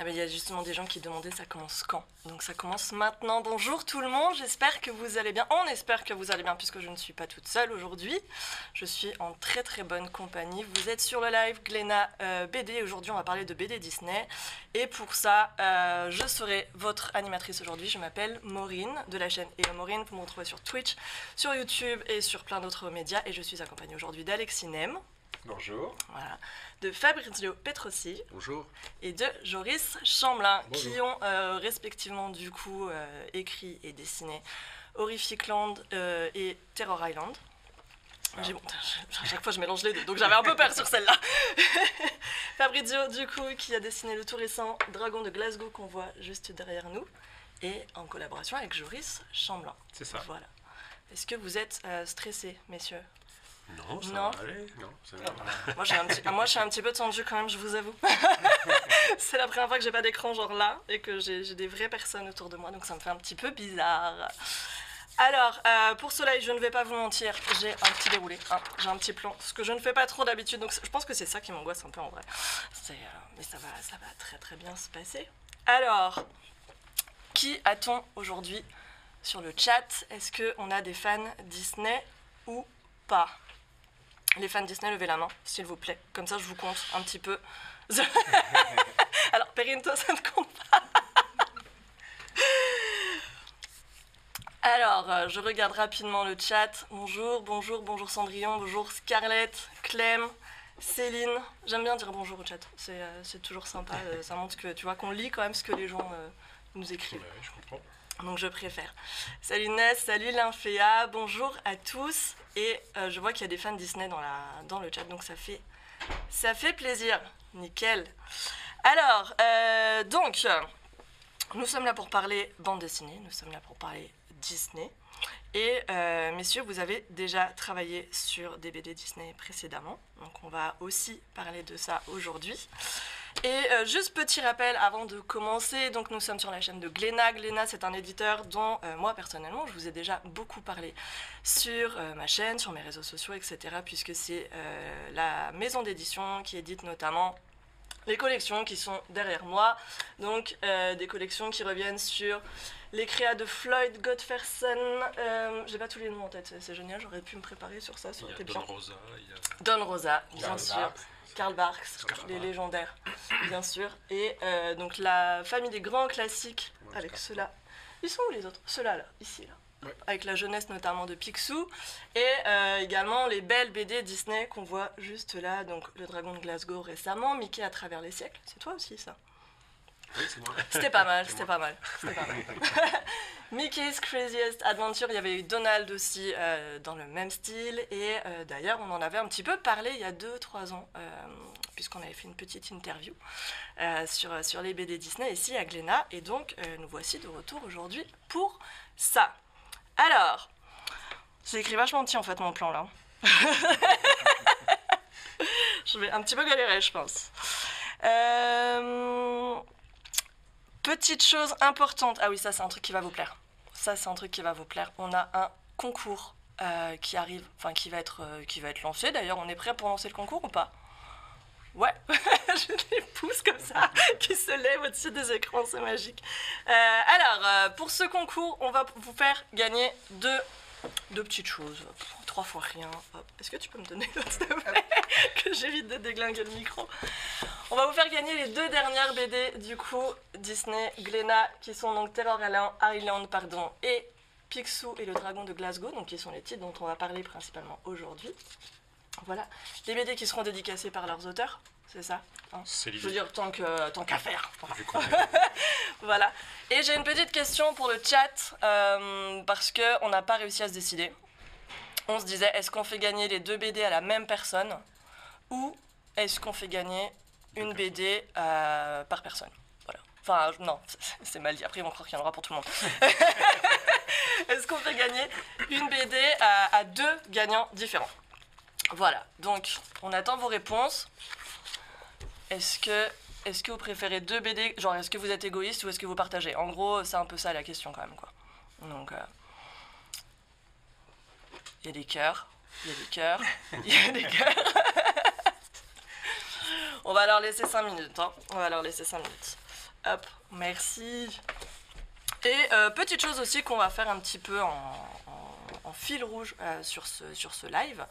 Ah ben, il y a justement des gens qui demandaient ça commence quand? Donc ça commence maintenant. Bonjour tout le monde, j'espère que vous allez bien. On espère que vous allez bien puisque je ne suis pas toute seule aujourd'hui. Je suis en très très bonne compagnie. Vous êtes sur le live Gléna euh, BD. Aujourd'hui on va parler de BD Disney. Et pour ça, euh, je serai votre animatrice aujourd'hui. Je m'appelle Maureen de la chaîne Et Maureen. Vous me retrouvez sur Twitch, sur YouTube et sur plein d'autres médias. Et je suis accompagnée aujourd'hui d'Alexis Nem. Bonjour. Voilà. De Fabrizio Petrosi Bonjour. et de Joris Chamblin, Bonjour. qui ont euh, respectivement du coup euh, écrit et dessiné Horrific Land euh, et Terror Island. Ah. Bon, à chaque fois je mélange les deux, donc j'avais un peu peur sur celle-là. Fabrizio, du coup, qui a dessiné le tout récent Dragon de Glasgow qu'on voit juste derrière nous, et en collaboration avec Joris Chamblin. C'est ça. Voilà. Est-ce que vous êtes stressés, messieurs? Non, ça Non. va aller. Non, ça va. Moi, j'ai un petit, ah, moi, je suis un petit peu tendue quand même, je vous avoue. c'est la première fois que j'ai pas d'écran genre là et que j'ai des vraies personnes autour de moi, donc ça me fait un petit peu bizarre. Alors, euh, pour cela, je ne vais pas vous mentir, j'ai un petit déroulé, hein, j'ai un petit plan, ce que je ne fais pas trop d'habitude, donc je pense que c'est ça qui m'angoisse un peu en vrai. Euh, mais ça va, ça va très très bien se passer. Alors, qui a-t-on aujourd'hui sur le chat? Est-ce qu'on a des fans Disney ou pas? Les fans Disney, levez la main, s'il vous plaît. Comme ça, je vous compte un petit peu. Alors, Perrine, toi, ça ne compte pas. Alors, euh, je regarde rapidement le chat. Bonjour, bonjour, bonjour Cendrillon, bonjour Scarlett, Clem, Céline. J'aime bien dire bonjour au chat. C'est euh, c'est toujours sympa. euh, ça montre que tu vois qu'on lit quand même ce que les gens euh, nous écrivent. Ouais, je comprends. Donc je préfère. Salut Ness, salut Lymphéa, bonjour à tous. Et euh, je vois qu'il y a des fans Disney dans, le chat, donc ça fait, ça fait plaisir. Nickel. Alors, euh, donc, nous sommes là pour parler bande dessinée, nous sommes là pour parler Disney. Et euh, messieurs, vous avez déjà travaillé sur des BD Disney précédemment, donc on va aussi parler de ça aujourd'hui. Et euh, juste petit rappel avant de commencer, donc nous sommes sur la chaîne de Gléna. Gléna, c'est un éditeur dont euh, moi personnellement, je vous ai déjà beaucoup parlé sur euh, ma chaîne, sur mes réseaux sociaux, etc. Puisque c'est la maison d'édition qui édite notamment les collections qui sont derrière moi. Donc des collections qui reviennent sur les créas de Floyd Godferson. Euh, J'ai pas tous les noms en tête, c'est- génial, j'aurais pu me préparer sur ça, ça aurait été bien. Don Rosa, il y a Don Rosa, bien sûr. Karl Barks, les légendaires, bien sûr. Et euh, donc la famille des grands classiques Ouais, avec ceux-là. Ils sont où les autres? Ceux-là, là, ici, là. Ouais. Avec la jeunesse notamment de Picsou. Et euh, également les belles BD Disney qu'on voit juste là. Donc Le Dragon de Glasgow récemment, Mickey à travers les siècles. C'est toi aussi, ça? C'était pas mal, c'était pas mal. Mickey's Craziest Adventure, il y avait eu Donald aussi euh, dans le même style. Et euh, d'ailleurs, on en avait un petit peu parlé il y a 2-3 ans, euh, puisqu'on avait fait une petite interview sur, sur les BD Disney ici à Glénat. Et donc, nous voici de retour aujourd'hui pour ça. Alors, j'ai écrit vachement petit en fait mon plan là. je vais un petit peu galérer, je pense. Euh, Petite chose importante. Ah oui, ça c'est un truc qui va vous plaire. Ça c'est un truc qui va vous plaire. On a un concours euh, qui arrive, enfin qui va être, euh, qui va être lancé. D'ailleurs, on est prêt pour lancer le concours ou pas? Ouais, j'ai des pouces comme ça qui se lèvent au-dessus des écrans, c'est magique. Euh, alors, pour ce concours, on va vous faire gagner deux, deux petites choses. Trois fois rien. Est-ce que tu peux me donner l'autre, Que j'évite de déglinguer le micro. On va vous faire gagner les deux dernières BD du coup Disney Glénat qui sont donc Terror Island pardon, et Picsou et le dragon de Glasgow, donc qui sont les titres dont on va parler principalement aujourd'hui. Voilà, les BD qui seront dédicacés par leurs auteurs, c'est ça hein C'est Je veux l'idée. dire, tant que tant qu'à faire. Voilà. Et j'ai une petite question pour le chat, euh, parce qu'on n'a pas réussi à se décider. On se disait, est-ce qu'on fait gagner les deux BD à la même personne ou est-ce qu'on fait gagner une BD euh, par personne Voilà. Enfin, non, c'est mal dit. Après, ils vont croire qu'il y en aura pour tout le monde. est-ce qu'on fait gagner une BD à, à deux gagnants différents? Voilà. Donc, on attend vos réponses. Est-ce que est-ce que vous préférez deux BD Genre, est-ce que vous êtes égoïste ou est-ce que vous partagez? En gros, c'est un peu ça la question quand même, quoi. Donc, euh, il y a des cœurs, il y a des cœurs, il y a des cœurs. On va leur laisser 5 minutes, hein. On va leur laisser 5 minutes. Hop, merci. Et euh, petite chose aussi qu'on va faire un petit peu en, en- en fil rouge euh, sur, ce, sur ce live.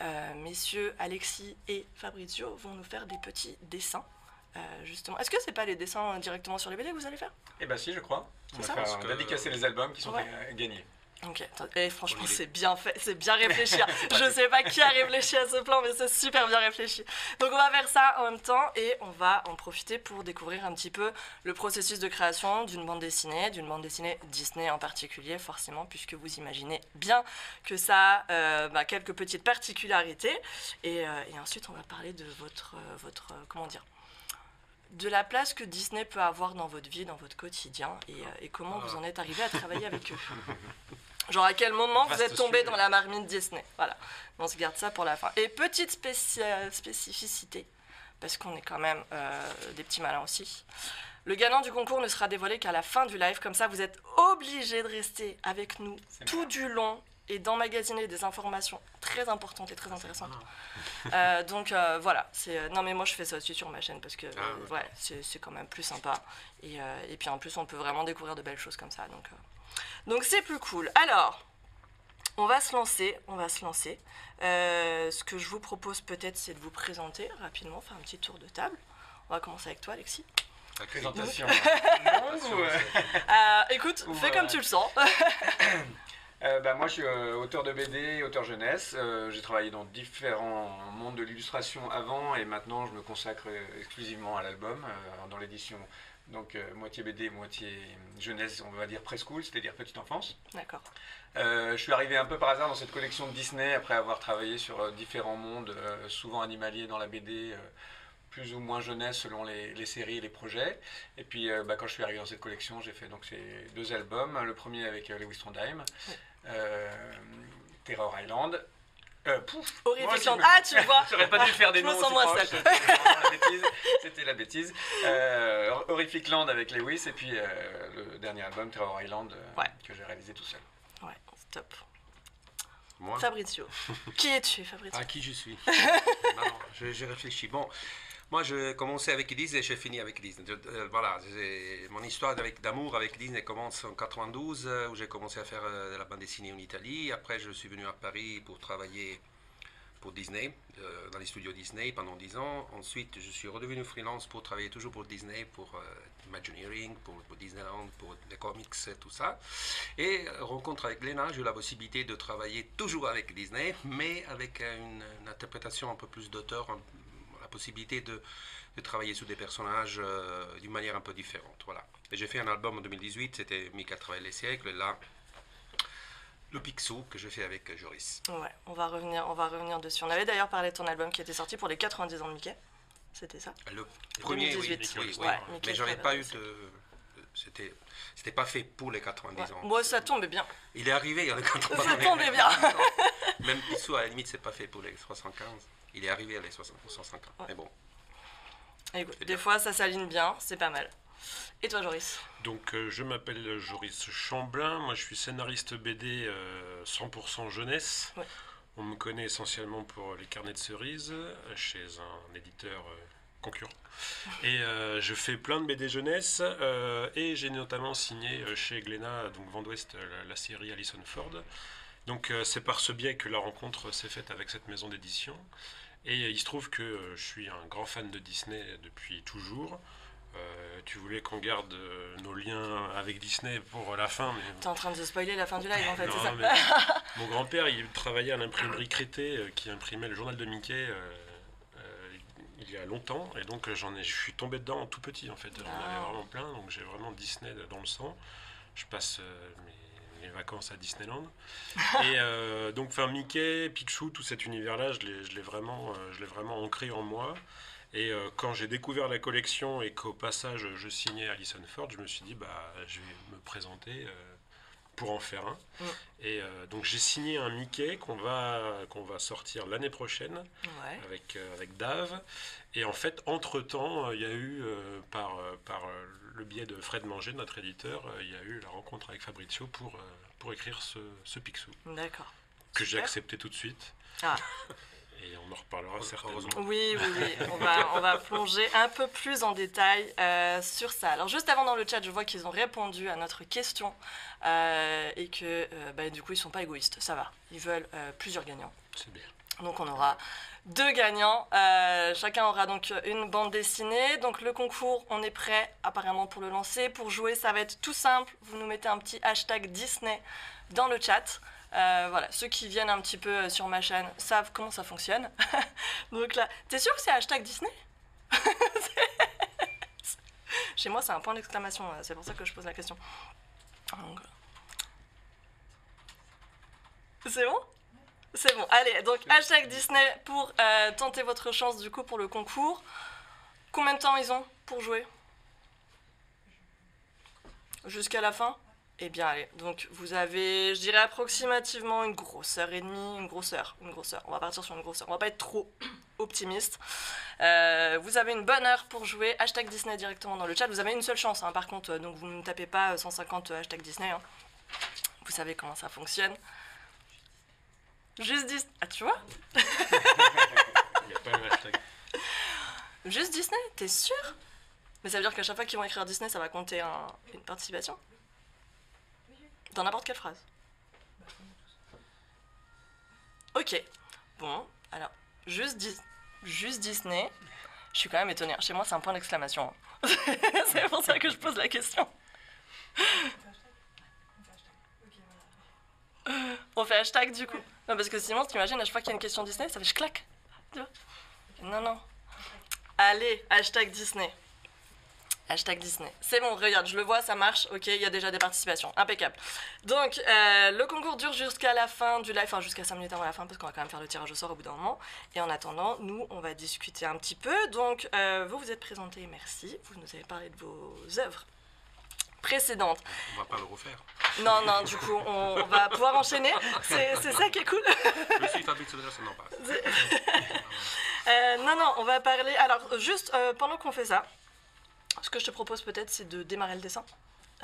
Euh, messieurs Alexis et Fabrizio vont nous faire des petits dessins. euh, justement. Est-ce que c'est pas les dessins directement sur les BD que vous allez faire? Eh ben si, je crois. On C'est va ça? faire que- dédicacer les albums qui sont Ouais. gagnés. Ok, et franchement c'est bien fait, c'est bien réfléchi. Je sais pas qui a réfléchi à ce plan, mais c'est super bien réfléchi. Donc on va faire ça en même temps et on va en profiter pour découvrir un petit peu le processus de création d'une bande dessinée, d'une bande dessinée Disney en particulier, forcément, puisque vous imaginez bien que ça a euh, bah, quelques petites particularités. Et, euh, et ensuite on va parler de votre, euh, votre comment dire, de la place que Disney peut avoir dans votre vie, dans votre quotidien, et, euh, et comment vous en êtes arrivé à travailler avec eux. Genre à quel moment vous êtes tombé dans la marmite Disney? Voilà, on se garde ça pour la fin. Et petite spécificité, parce qu'on est quand même euh, des petits malins aussi. Le gagnant du concours ne sera dévoilé qu'à la fin du live, comme ça vous êtes obligé de rester avec nous tout du long et d'emmagasiner des informations très importantes et très intéressantes. Euh, donc euh, voilà, c'est euh, non mais moi je fais ça aussi sur ma chaîne parce que Ah, ouais, c'est c'est quand même plus sympa et, euh, et puis en plus on peut vraiment découvrir de belles choses comme ça donc euh, donc c'est plus cool. Alors on va se lancer, on va se lancer. Euh, ce que je vous propose peut-être c'est de vous présenter rapidement, faire un petit tour de table. On va commencer avec toi Alexis. Présentation. Ou, euh, Euh, écoute, Ou, fais euh, comme tu le sens. Euh, bah, moi, je suis euh, auteur de BD, auteur jeunesse. Euh, j'ai travaillé dans différents mondes de l'illustration avant et maintenant je me consacre euh, exclusivement à l'album, dans l'édition. Donc moitié BD, moitié jeunesse, on va dire preschool, c'est-à-dire petite enfance. D'accord. Je suis arrivé un peu par hasard dans cette collection de Disney après avoir travaillé sur différents mondes, souvent animaliers dans la BD, plus ou moins jeunesse selon les, les séries et les projets. Et puis euh, bah, quand je suis arrivé dans cette collection, j'ai fait donc ces deux albums. Le premier avec euh, Lewis Trondheim, Terror Island. Euh, pouf, je me- Ah tu vois. J'aurais pas dû faire des Je me noms sens aussi moins proches, sale. c'était la bêtise. Euh, Horrific Land avec Lewis et puis euh, le dernier album Terror Island euh, Ouais. que j'ai réalisé tout seul. Ouais, stop. Moi Fabrizio. Qui es-tu Fabrizio? À qui je suis? Non, non, je, je réfléchis. Bon, moi, je commençais avec Disney et j'ai fini avec Disney. Euh, voilà, mon histoire d'amour avec Disney commence en 92, euh, où j'ai commencé à faire euh, de la bande dessinée en Italie. Après, je suis venu à Paris pour travailler pour Disney, dans les studios Disney pendant 10 ans. Ensuite, je suis redevenu freelance pour travailler toujours pour Disney, pour Imagineering, pour, Disneyland, pour les comics, tout ça. Et rencontre avec Glenna, j'ai eu la possibilité de travailler toujours avec Disney, mais avec une, interprétation un peu plus d'auteur, la possibilité de, de travailler sur des personnages euh, d'une manière un peu différente. Voilà. Et j'ai fait un album en 2018, c'était Mickey à travers les siècles, là, le Picsou que je fais avec Joris. Ouais, on va revenir, on va revenir dessus. On avait d'ailleurs parlé de ton album qui était sorti pour les 90 ans de Mickey. C'était ça? Le premier, oui, 2018. oui, oui. Ouais, mais j'avais pas eu de... C'était, c'était pas fait pour les 90 Ouais. ans. Moi, ça tombe bien. Il est arrivé il y a les 80 Ça ans. tombait bien. Même Picsou, à la limite, c'est pas fait pour les 75. Il est arrivé à les 60 150. Ouais. Mais bon. Écoute, C'est des bien. fois, ça s'aligne bien, c'est pas mal. Et toi, Joris? Donc euh, je m'appelle Joris Chamblin, moi je suis scénariste BD euh, 100% jeunesse. Ouais. On me connaît essentiellement pour les carnets de cerises euh, chez un éditeur euh, concurrent. Et euh, je fais plein de BD jeunesse euh, et j'ai notamment signé euh, chez Glénat, donc Vent d'Ouest, euh, la, la série Alison Ford. Donc euh, c'est par ce biais que la rencontre s'est faite avec cette maison d'édition. Et il se trouve que euh, je suis un grand fan de Disney depuis toujours. Euh, tu voulais qu'on garde euh, nos liens avec Disney pour la fin, mais T'es en train de spoiler la fin du live, en fait, non, c'est ça mais mon grand-père, il travaillait à l'imprimerie Crété, qui imprimait le journal de Mickey il y a longtemps, et donc j'en ai, je suis tombé dedans tout petit en fait. J'en Ah. avais vraiment plein, donc j'ai vraiment Disney dans le sang. Je passe mes, mes vacances à Disneyland. et euh, donc, enfin, Mickey, Picsou, tout cet univers-là, je l'ai, je l'ai vraiment, euh, je l'ai vraiment ancré en moi. Et euh, quand j'ai découvert la collection et qu'au passage je signais Alison Ford, je me suis dit bah je vais me présenter pour en faire un. Mm. Et euh, donc j'ai signé un Mickey qu'on va qu'on va sortir l'année prochaine Ouais. avec euh, avec Dave. Et en fait entre temps il y a eu par par le biais de Fred Manger, notre éditeur, euh, il y a eu la rencontre avec Fabrizio pour euh, pour écrire ce, ce Picsou D'accord. que j'ai accepté tout de suite. Ah. Et on en reparlera certainement. Heureusement. Oui, oui, oui. On va, on va plonger un peu plus en détail euh, sur ça. Alors, juste avant dans le chat, je vois qu'ils ont répondu à notre question euh, et que euh, bah, du coup, ils sont pas égoïstes. Ça va. Ils veulent euh, plusieurs gagnants. C'est bien. Donc, on aura deux gagnants. Euh, chacun aura donc une bande dessinée. Donc, le concours, on est prêt apparemment pour le lancer. Pour jouer, ça va être tout simple. Vous nous mettez un petit hashtag Disney dans le chat. Euh, voilà, ceux qui viennent un petit peu euh, sur ma chaîne savent comment ça fonctionne. Donc là, t'es sûr que c'est hashtag Disney? Chez moi, c'est un point d'exclamation, c'est pour ça que je pose la question. C'est bon? C'est bon. Allez, donc hashtag Disney pour euh, tenter votre chance du coup pour le concours. Combien de temps ils ont pour jouer? Jusqu'à la fin? Eh bien, allez. Donc, vous avez, je dirais, approximativement une grosse heure et demie, une grosse heure, une grosse heure. On va partir sur une grosse heure. On va pas être trop optimiste. Euh, vous avez une bonne heure pour jouer. Hashtag Disney directement dans le chat. Vous avez une seule chance, hein, par contre. Donc, vous ne tapez pas euh, 150 hashtag Disney. hein. Vous savez comment ça fonctionne. Juste Disney. Ah, tu vois Il n'y a pas un hashtag. Juste Disney T'es sûr? Mais ça veut dire qu'à chaque fois qu'ils vont écrire Disney, ça va compter un- une participation? Dans n'importe quelle phrase. Ok. Bon, alors, juste, Dis- juste Disney. Je suis quand même étonnée. Chez moi, c'est un point d'exclamation. hein. c'est pour ça que je pose la question. On fait hashtag du coup. Non, parce que sinon, t'imagines, à chaque fois qu'il y a une question Disney, ça fait je claque. Tu Non, non. Allez, hashtag Disney. Hashtag Disney. C'est bon, regarde, je le vois, ça marche. Ok, il y a déjà des participations. Impeccable. Donc, euh, le concours dure jusqu'à la fin du live, enfin jusqu'à 5 minutes avant la fin, parce qu'on va quand même faire le tirage au sort au bout d'un moment. Et en attendant, nous, on va discuter un petit peu. Donc, euh, vous vous êtes présentés, merci. Vous nous avez parlé de vos œuvres précédentes. On va pas le refaire. Non, non, du coup, on, on va pouvoir enchaîner. C'est ça qui est cool. Je suis non pas. Euh, non, non, on va parler. Alors, juste euh, pendant qu'on fait ça, ce que je te propose peut-être, c'est de démarrer le dessin.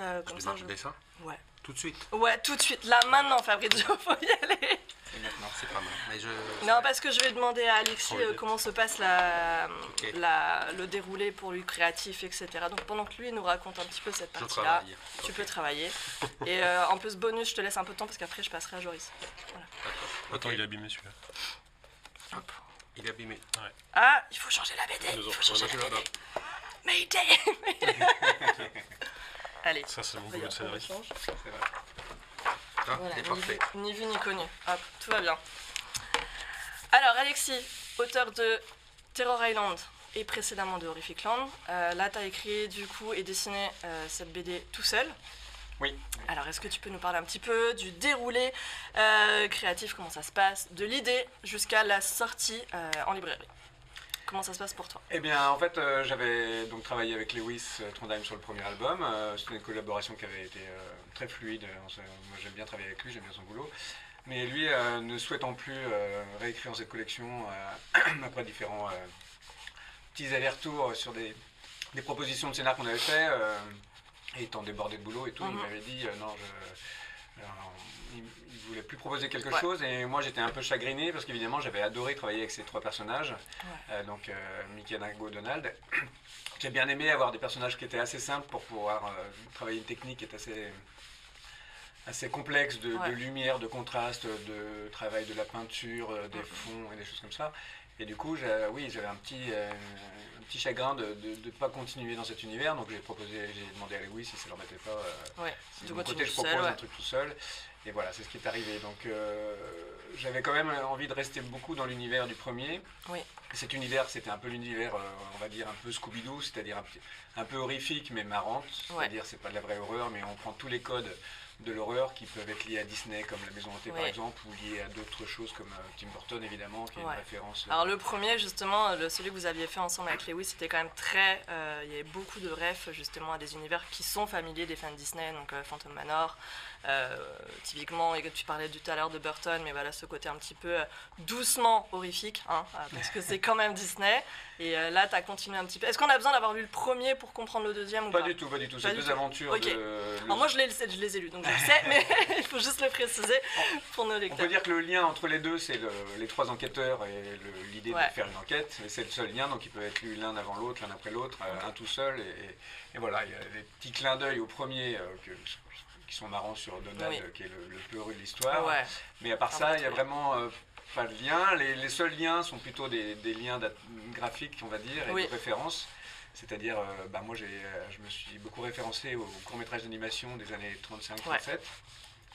Euh, Je comme ça, démarre je... le dessin? Ouais. Tout de suite. Ouais, tout de suite. Là, maintenant, Fabrizio, faut y aller. Et maintenant, c'est pas mal. Mais je... Non, parce que je vais demander à Alexis euh, comment se passe la, Ok. la- le déroulé pour lui créatif, etc. Donc, pendant que lui nous raconte un petit peu cette partie-là, tu Ok, peux travailler. Et euh, en plus, bonus, je te laisse un peu de temps parce qu'après, je passerai à Joris. d'accord. Attends, il est abîmé celui-là. Il est abîmé. Ah, il faut changer la BD. Il faut changer la BD. Mayday Allez. Ça, c'est mon boulot de scénariste. C'est vrai. Ah, Voilà, ni vu, ni vu ni connu. Hop, tout va bien. Alors, Alexis, auteur de Terror Island et précédemment de Horrific Land. Euh, là, tu as écrit du coup et dessiné euh, cette BD tout seul. Oui. Alors, est-ce que tu peux nous parler un petit peu du déroulé euh, créatif, comment ça se passe, de l'idée jusqu'à la sortie en librairie? Comment ça se passe pour toi? Eh bien, en fait, euh, j'avais donc travaillé avec Lewis euh, Trondheim sur le premier album. Euh, C'était une collaboration qui avait été très fluide. Moi, j'aime bien travailler avec lui, j'aime bien son boulot. Mais lui, ne souhaitant plus réécrire cette collection après différents petits allers-retours sur des, des propositions de scénar qu'on avait fait, étant débordé de boulot et tout, il Mhm. m'avait dit non, je, alors, il, il voulait plus proposer quelque Ouais. chose. Et moi, j'étais un peu chagriné parce qu'évidemment, j'avais adoré travailler avec ces trois personnages. Euh, donc euh, Mickey, Nago, Donald. J'ai bien aimé avoir des personnages qui étaient assez simples pour pouvoir euh, travailler une technique qui est assez, assez complexe de, lumière, de contraste, de travail de la peinture, euh, des fonds et des choses comme ça. Et du coup, oui, j'avais un petit, euh, un petit chagrin de ne pas continuer dans cet univers. Donc j'ai proposé, j'ai demandé à Lewis si ça l'embêtait pas. euh, Ouais, si de mon côté, je propose seul, un truc tout seul. Et voilà, c'est ce qui est arrivé. Donc, euh, j'avais quand même envie de rester beaucoup dans l'univers du premier. Oui. Et Cet univers, c'était un peu l'univers, euh, on va dire, un peu Scooby-Doo, c'est-à-dire un, peu horrifique, mais marrante. Ouais. C'est-à-dire, c'est pas de la vraie horreur, mais on prend tous les codes de l'horreur qui peuvent être liés à Disney, comme La Maison Hantée, par exemple, ou liés à d'autres choses comme euh, Tim Burton, évidemment, qui est Ouais. une référence. euh, Alors le premier justement, le, celui que vous aviez fait ensemble avec Lewis, c'était quand même très... euh, il y avait beaucoup de refs justement à des univers qui sont familiers des fans de Disney, donc Phantom Manor, euh, typiquement, et que tu parlais tout à l'heure de Burton, mais voilà ce côté un petit peu euh, doucement horrifique, hein, euh, parce que c'est quand même Disney, et là tu as continué un petit peu. Est-ce qu'on a besoin d'avoir lu le premier pour comprendre le deuxième ou Pas pas du tout, pas du tout. C'est deux tout. aventures de. Alors moi je les, je les ai lus, donc je le sais, mais il faut juste le préciser pour nos On lecteurs. peut dire que le lien entre les deux, c'est le- les trois enquêteurs et l'idée Ouais. de faire une enquête. C'est le seul lien, donc il peut être lu l'un avant l'autre, l'un après l'autre, un tout seul. Et, et- et voilà, il y a des petits clins d'œil au premier euh, que- qui sont marrants sur Donald, Oui. qui est le, le plus heureux de l'histoire. Ouais, Mais à part ça, il n'y a vraiment euh, pas de lien. Les, les seuls liens sont plutôt des, des liens graphiques, on va dire, et Oui. de référence. C'est-à-dire, euh, bah, moi, j'ai, euh, je me suis beaucoup référencé au court-métrage d'animation des années 35-37.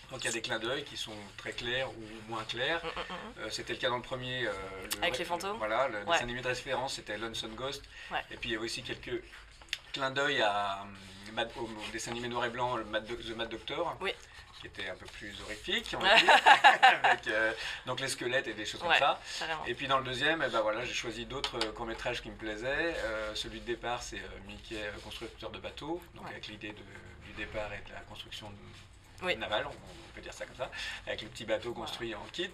Donc il y a des clins d'œil qui sont très clairs ou moins clairs. Mm, mm, mm. Euh, c'était le cas dans le premier. euh, le- Avec les le- fantômes Voilà, le Ouais. dessin animé de référence, c'était Lonesome Ghost. Ouais. Et puis il y a aussi quelques clins d'œil à, hum, Mad- au, au dessin animé noir et blanc, le Mad The Mad Doctor. Oui. Qui était un peu plus horrifique, on va dire. avec euh, donc les squelettes et des choses Ouais. comme ça. Carrément. Et puis dans le deuxième, eh ben voilà, j'ai choisi d'autres euh, courts-métrages qui me plaisaient. Euh, celui de départ, c'est Mickey, constructeur de bateaux, donc Ouais. avec l'idée du départ et de la construction de- Oui. navale, on, on peut dire ça comme ça, avec le petit bateau construit en kit.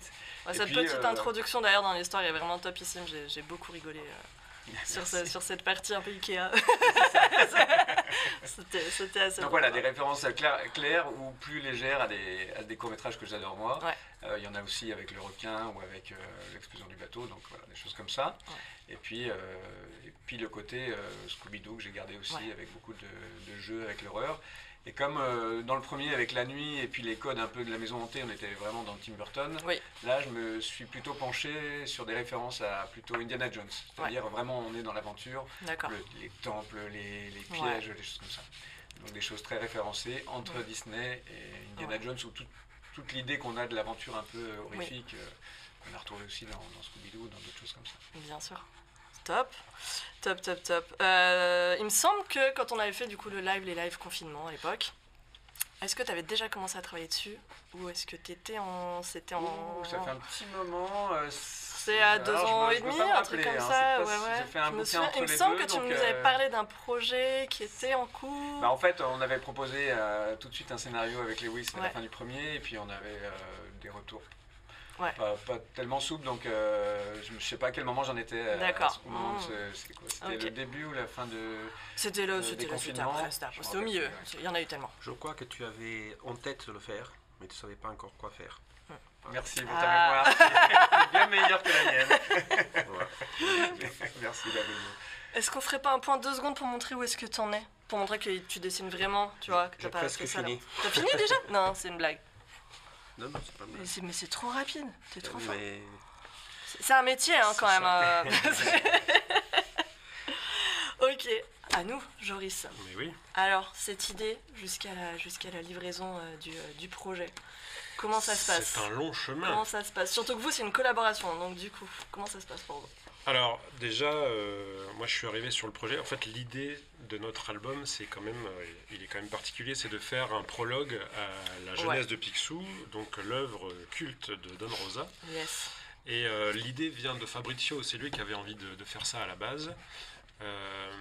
Cette puis, petite introduction d'ailleurs dans l'histoire est vraiment topissime. J'ai beaucoup rigolé sur, ce- sur cette partie un peu Ikea. C'était c'était assez Donc voilà, des références claires, claires ou plus légères à des, à des courts-métrages que j'adore moi. Ouais. Euh, Il y en a aussi avec le requin ou avec euh, l'explosion du bateau, donc voilà, des choses comme ça. Ouais. Et, puis, euh, et puis le côté euh, Scooby-Doo que j'ai gardé aussi Ouais. avec beaucoup de, de jeux avec l'horreur. Et comme euh, dans le premier avec la nuit et puis les codes un peu de la maison hantée, on était vraiment dans Tim Burton. Oui. Là, je me suis plutôt penché sur des références à plutôt Indiana Jones. C'est-à-dire vraiment on est dans l'aventure, le- les temples, les, les pièges, Ouais. des choses comme ça. Donc des choses très référencées entre Ouais. Disney et Indiana. Jones, où tout- toute l'idée qu'on a de l'aventure un peu horrifique, euh, on a retrouvé aussi dans, dans Scooby-Doo, dans d'autres choses comme ça. Bien sûr. Top. Top, top, top. Euh, il me semble que quand on avait fait du coup le live, les lives confinement à l'époque, est-ce que tu avais déjà commencé à travailler dessus Ou est-ce que tu étais en. C'était en. Ouh, ça fait un petit moment. euh, C'est à deux alors, ans me- et demi, un truc comme hein, ça. Ouais, ouais. J'ai fait un Je me souviens- il me semble deux, que tu nous avais euh, parlé d'un projet qui était en cours. Bah, en fait, on avait proposé euh, tout de suite un scénario avec Lewis à Ouais. la fin du premier, et puis on avait des retours Ouais. pas, pas tellement souples, donc euh, je ne sais pas à quel moment j'en étais. euh, D'accord. Mm. ce- C'était quoi C'était Ok. le début ou la fin de. C'était le, c'était le- c'était après, c'était au milieu. Il y en a eu tellement. Je crois que tu avais en tête de le faire, mais tu ne savais pas encore quoi faire. Merci pour Ah. ta mémoire, bien meilleure que la mienne. Voilà. Merci mémoire. Est-ce qu'on ferait pas un point deux secondes pour montrer où est-ce que t'en es? Pour montrer que tu dessines vraiment, tu vois, que t'as pas presque fait ça. T'as fini déjà? Non, c'est une blague. Non, non, c'est pas Mais mal. mais c'est trop rapide, t'es trop fort. Mais C'est un métier hein, quand même. euh. ok, à nous, Joris. Mais oui. Alors, cette idée jusqu'à la, jusqu'à la livraison euh, du, euh, du projet, comment ça se passe? C'est un long chemin. Comment ça se passe? Surtout que vous, c'est une collaboration, donc du coup, comment ça se passe pour vous? Alors déjà, euh, moi je suis arrivé sur le projet. En fait, l'idée de notre album, c'est quand même, euh, il est quand même particulier, c'est de faire un prologue à la jeunesse Ouais. de Picsou, donc l'œuvre culte de Don Rosa. Yes. Et euh, l'idée vient de Fabrizio, c'est lui qui avait envie de, de faire ça à la base. Euh,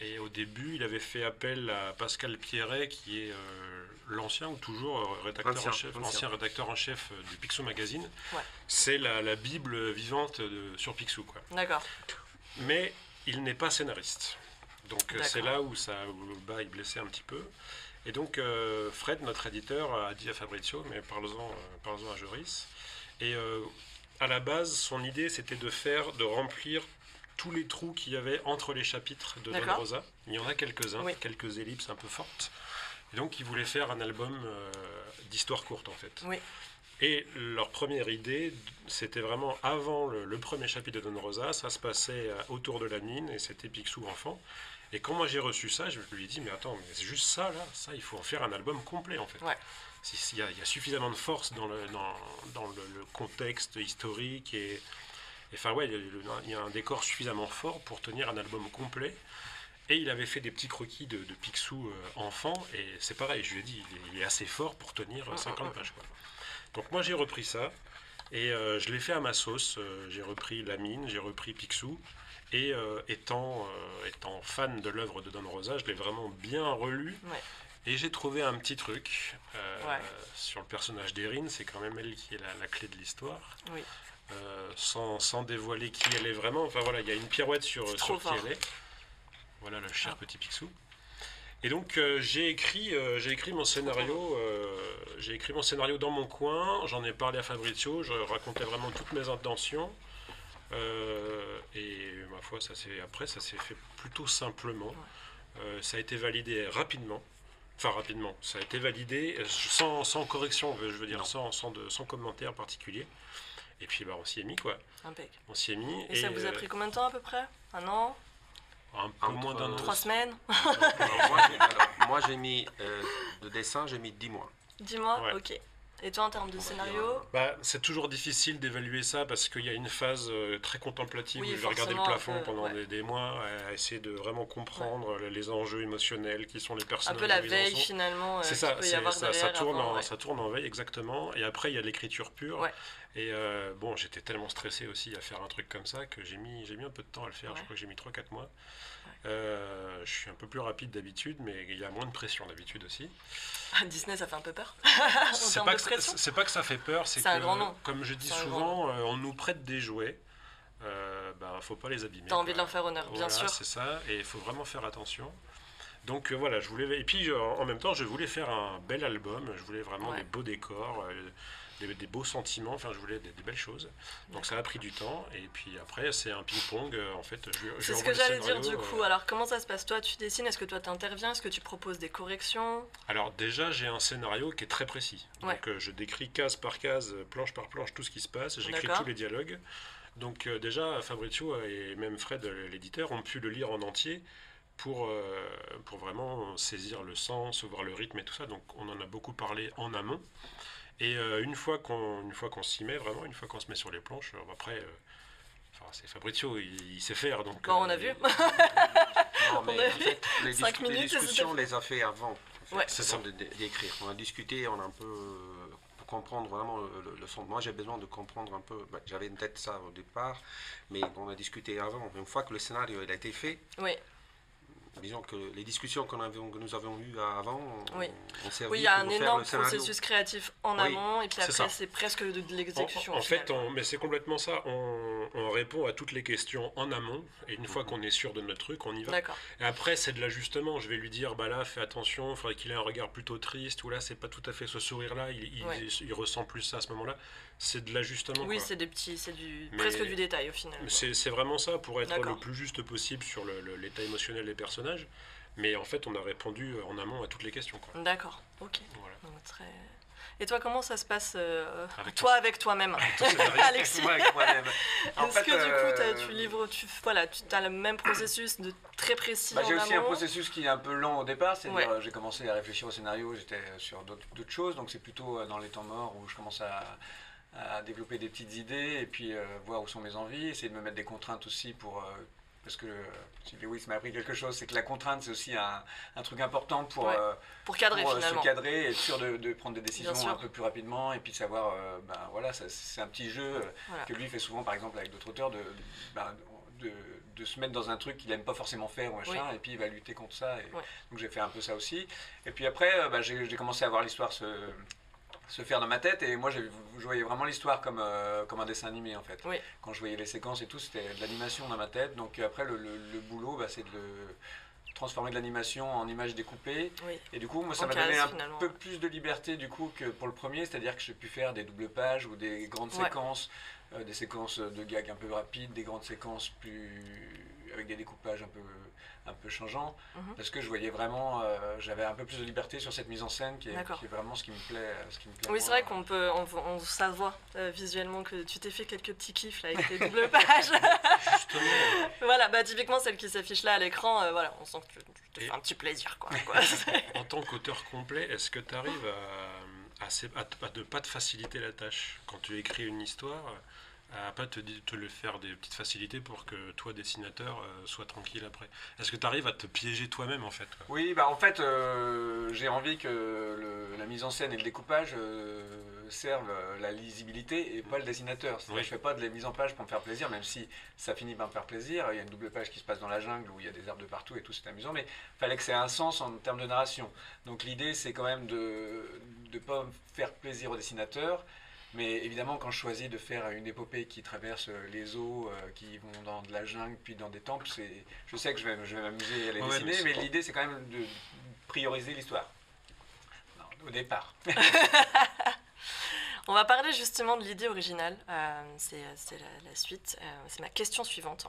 et au début, il avait fait appel à Pascal Pierret, qui est euh, l'ancien ou toujours euh, rédacteur Ancien, en chef, ancien. ancien rédacteur en chef euh, du Picsou Magazine. Ouais. C'est la, la bible vivante de- sur Picsou, quoi. D'accord. Mais il n'est pas scénariste. Donc D'accord. c'est là où ça où le bas est blessé un petit peu. Et donc euh, Fred, notre éditeur, a dit à Fabrizio, mais parlons-en euh, parlons-en à Joris. Et euh, à la base, son idée, c'était de faire, de remplir tous les trous qu'il y avait entre les chapitres de Don. Rosa. Il y en a quelques-uns, Oui. quelques ellipses un peu fortes. Et donc, ils voulaient faire un album euh, d'histoire courte, en fait. Oui. Et leur première idée, c'était vraiment avant le, le premier chapitre de Don Rosa, ça se passait euh, autour de la mine et c'était Picsou enfant. Et quand moi j'ai reçu ça, je lui ai dit, mais attends, mais c'est juste ça là, ça, il faut en faire un album complet en fait. Ouais. Y, il y a suffisamment de force dans le, dans, dans le, le contexte historique et, et enfin ouais, il y, a un décor suffisamment fort pour tenir un album complet. Et il avait fait des petits croquis de, de Picsou euh, enfant, et c'est pareil, je lui ai dit, il est, il est assez fort pour tenir euh, 50 pages. Quoi. Donc moi j'ai repris ça, et euh, je l'ai fait à ma sauce. Euh, j'ai repris La Mine, j'ai repris Picsou, et euh, étant, euh, étant fan de l'œuvre de Don Rosa, je l'ai vraiment bien relu, Ouais. et j'ai trouvé un petit truc euh, Ouais. sur le personnage d'Erin, c'est quand même elle qui est la, la clé de l'histoire. Oui. Euh, sans, sans dévoiler qui elle est vraiment. Enfin voilà, il y a une pirouette sur, sur qui fort. elle est. Voilà le cher Ah. petit Picsou. Et donc euh, j'ai écrit, euh, j'ai écrit mon scénario, j'ai écrit mon scénario dans mon coin. J'en ai parlé à Fabrizio. Je racontais vraiment toutes mes intentions. Et ma foi, ça s'est après ça s'est fait plutôt simplement. Ça a été validé rapidement. Enfin rapidement, ça a été validé sans, sans correction, je veux dire, sans, sans, de, sans commentaire particulier. Et puis bah, on s'y est mis quoi. Impec. On s'y est mis. Et, ça vous a euh, pris combien de temps à peu près? Un an? Un peu moins d'un an. Trois semaines? Alors, moi, j'ai- alors, moi, j'ai mis euh, de dessin, j'ai mis 10 mois. Dis-moi, Ouais. ok. Et toi en termes de scénario dire, Bah, c'est toujours difficile d'évaluer ça parce qu'il y a une phase euh, très contemplative Oui, où je vais regarder le un plafond peu, pendant ouais. des, des mois à essayer de vraiment comprendre les- les enjeux émotionnels qui sont les Un personnages. peu la veille finalement euh, C'est ça, peut y c'est- avoir ça, tourne avant, en, ouais. ça tourne en veille exactement. Et après il y a l'écriture pure. Ouais. Et euh, bon, j'étais tellement stressé aussi à faire un truc comme ça que j'ai mis, j'ai mis un peu de temps à le faire. Ouais. Je crois que j'ai mis 3-4 mois. Euh, je suis un peu plus rapide d'habitude, mais il y a moins de pression d'habitude aussi. Disney ça fait un peu peur. C'est pas, que, pas ça fait peur, c'est un que, grand nom. comme je dis souvent, euh, on nous prête des jouets, euh, bah, faut pas les abîmer. T'as envie de leur faire honneur, bien sûr. c'est ça, et il faut vraiment faire attention. Donc euh, voilà, je voulais, et puis euh, en même temps, je voulais faire un bel album, je voulais vraiment Ouais. des beaux décors, euh, des, des beaux sentiments, enfin je voulais des, des belles choses. Donc ça a pris du temps, et puis après c'est un ping-pong, euh, en fait. C'est ce que j'allais dire du euh, coup. Alors comment ça se passe Toi? Tu dessines, est-ce que toi t'interviens? Est-ce que tu proposes des corrections? Alors déjà, j'ai un scénario qui est très précis. Donc euh, je décris case par case, euh, planche par planche, tout ce qui se passe. J'écris tous les dialogues. Donc euh, déjà, Fabrizio et même Fred, euh, l'éditeur, ont pu le lire en entier pour, euh, pour vraiment saisir le sens, voir le rythme et tout ça. Donc on en a beaucoup parlé en amont. Et euh, une fois qu'on une fois qu'on s'y met, vraiment, une fois qu'on se met sur les planches, euh, après... euh, Enfin, c'est Fabrizio, il, il sait faire. Donc, Bon, on a euh, vu. Non, mais a en fait, les, cinq dis- les minutes, discussions, on les a fait avant. en fait, Ouais. C'est ça. d'écrire. On a discuté, on a un peu. Pour comprendre vraiment le, le- le son. Moi, j'ai besoin de comprendre un peu. bah, J'avais une tête ça au départ, mais on a discuté avant. Une fois que le scénario il a été fait, Oui, disons que les discussions qu'on que nous avions eues avant, on, Oui. on servait oui, il y a un énorme processus créatif en Oui, amont et puis après ça. c'est presque de, de En, l'exécution. en au fait, on- mais c'est complètement ça. On, on répond à toutes les questions en amont, et une fois qu'on est sûr de notre truc, on y va. D'accord. Et après, c'est de l'ajustement. Je vais lui dire, bah là, fais attention, il faudrait qu'il ait un regard plutôt triste, ou là, c'est pas tout à fait ce sourire-là, il, il- Ouais. il ressent plus ça à ce moment-là. C'est de l'ajustement. Oui, c'est des petits, c'est du Mais- presque du détail au final. C'est c'est vraiment ça pour être le plus juste possible sur l'état émotionnel des personnages. Mais en fait, on a répondu en amont à toutes les questions. Quoi. D'accord, ok. Voilà. Donc, très... Et toi, comment ça se passe euh, Avec toi ton- avec toi-même. Alexis Moi, avec moi-même. Est-ce que du coup, t'as- euh, tu livres, tu, voilà, tu as le même processus de très précis Bah, j'ai aussi un processus qui est un peu lent au départ, c'est-à-dire Ouais. j'ai commencé à réfléchir au scénario, j'étais sur d'autres d'autres choses, donc c'est plutôt euh, dans les temps morts où je commence à, à développer des petites idées et puis euh, voir où sont mes envies, essayer de me mettre des contraintes aussi pour... euh, parce que euh, si Lewis m'a appris quelque chose, c'est que la contrainte c'est aussi un, un truc important pour, Ouais, pour cadrer pour, se cadrer et être sûr de, de prendre des décisions un peu plus rapidement et puis de savoir, ben voilà, ça- c'est un petit jeu Voilà. que lui fait souvent par exemple avec d'autres auteurs de, ben, de, de se mettre dans un truc qu'il n'aime pas forcément faire ou machin, et puis il va lutter contre ça. Et. Donc j'ai fait un peu ça aussi. Et puis après, j'ai j'ai commencé à voir l'histoire se, se faire dans ma tête et moi je voyais vraiment l'histoire comme, euh, comme un dessin animé en fait. Oui. Quand je voyais les séquences et tout, c'était de l'animation dans ma tête. Donc après le, le- le boulot, bah, c'est de le transformer de l'animation en images découpées Oui. et du coup, moi, ça m'a donné un finalement, peu plus de liberté du coup que pour le premier, c'est-à-dire que j'ai pu faire des doubles pages ou des grandes Ouais. séquences, euh, des séquences de gags un peu rapides, des grandes séquences plus avec des découpages un peu un peu changeants, Mhm. parce que je voyais vraiment, euh, j'avais un peu plus de liberté sur cette mise en scène qui est, D'accord. qui est vraiment ce qui me plaît, euh, ce qui me plaît. Oui, c'est vrai qu'on peut, on, on, ça voit euh, visuellement que tu t'es fait quelques petits kiffs là avec tes doubles pages. Justement, voilà, bah typiquement celle qui s'affiche là à l'écran, euh, voilà, on sent que tu, tu te Et- fais un petit plaisir quoi. quoi. en tant qu'auteur complet, est-ce que tu arrives à, à, à ne pas te faciliter la tâche quand tu écris une histoire? À pas te, le faire des petites facilités pour que toi, dessinateur, euh, sois tranquille après Est-ce que tu arrives à te piéger toi-même en fait quoi? Oui, bah en fait, euh, j'ai envie que le- la mise en scène et le découpage euh, servent la lisibilité et pas le dessinateur. Oui. que Je fais pas de la mise en page pour me faire plaisir, même si ça finit par me faire plaisir. Il y a une double page qui se passe dans la jungle où il y a des arbres de partout et tout, c'est amusant, mais il fallait que ça ait un sens en termes de narration. Donc l'idée, c'est quand même de ne pas me faire plaisir au dessinateur. Mais évidemment, quand je choisis de faire une épopée qui traverse euh, les eaux, euh, qui vont dans de la jungle, puis dans des temples, je sais que je vais, je vais m'amuser à les Ouais, dessiner, mais l'idée c'est quand même de prioriser l'histoire. Au départ. On va parler justement de l'idée originale. Euh, c'est c'est la, la suite. Euh, c'est ma question suivante.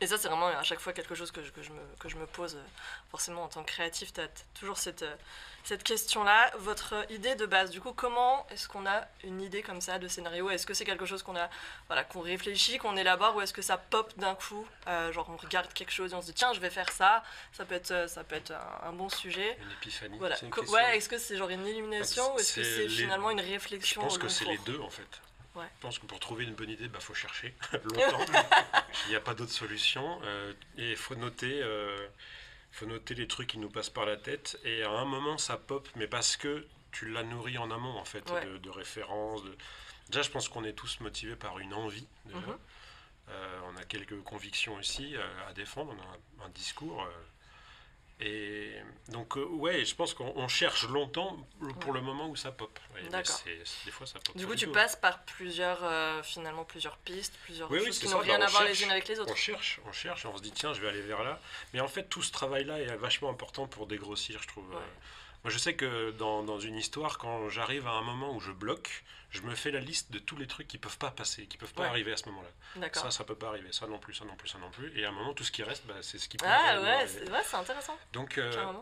Et ça, c'est vraiment à chaque fois quelque chose que je, que je, me, que je me pose. euh, Forcément, en tant que créatif, tu as toujours cette, euh, cette question-là. Votre idée de base, du coup, comment est-ce qu'on a une idée comme ça de scénario? Est-ce que c'est quelque chose qu'on a, voilà, qu'on réfléchit, qu'on élabore, ou est-ce que ça pop d'un coup Euh, Genre, on regarde quelque chose et on se dit, tiens, je vais faire ça. Ça peut être, ça peut être un, un bon sujet. Une épiphanie. Voilà. c'est une ouais, est-ce que c'est genre une illumination ou est-ce que C'est les- finalement une Je réflexion pense au que c'est les deux en fait. Ouais. Je pense que pour trouver une bonne idée, bah faut chercher longtemps. Il n'y a pas d'autre solution. euh, et il faut noter, euh, faut noter les trucs qui nous passent par la tête. Et à un moment, ça pop, mais parce que tu l'as nourri en amont en fait, Ouais. de, de références. de- Déjà, je pense qu'on est tous motivés par une envie. Déjà. Mhm. Euh, on a quelques convictions aussi à défendre, on a un, un discours. Et donc, euh, ouais, je pense qu'on on cherche longtemps pour le moment où ça pop. D'accord. c'est- c'est- des fois, ça pop. Du coup, tu passes par plusieurs, euh, finalement, plusieurs pistes, plusieurs Oui, oui, choses c'est qui n'ont rien bah, à voir les unes avec les autres. On cherche, on cherche, on se dit tiens, je vais aller vers là. Mais en fait, tout ce travail-là est vachement important pour dégrossir, je trouve. Ouais. Moi, je sais que dans, dans une histoire, quand j'arrive à un moment où je bloque, je me fais la liste de tous les trucs qui peuvent pas passer, qui peuvent pas Ouais. arriver à ce moment-là. D'accord. Ça, ça peut pas arriver. Ça non plus, ça non plus, ça non plus. Et à un moment, tout ce qui reste, bah, c'est ce qui peut Ah ouais, arriver. c'est ouais, c'est intéressant, Donc, euh,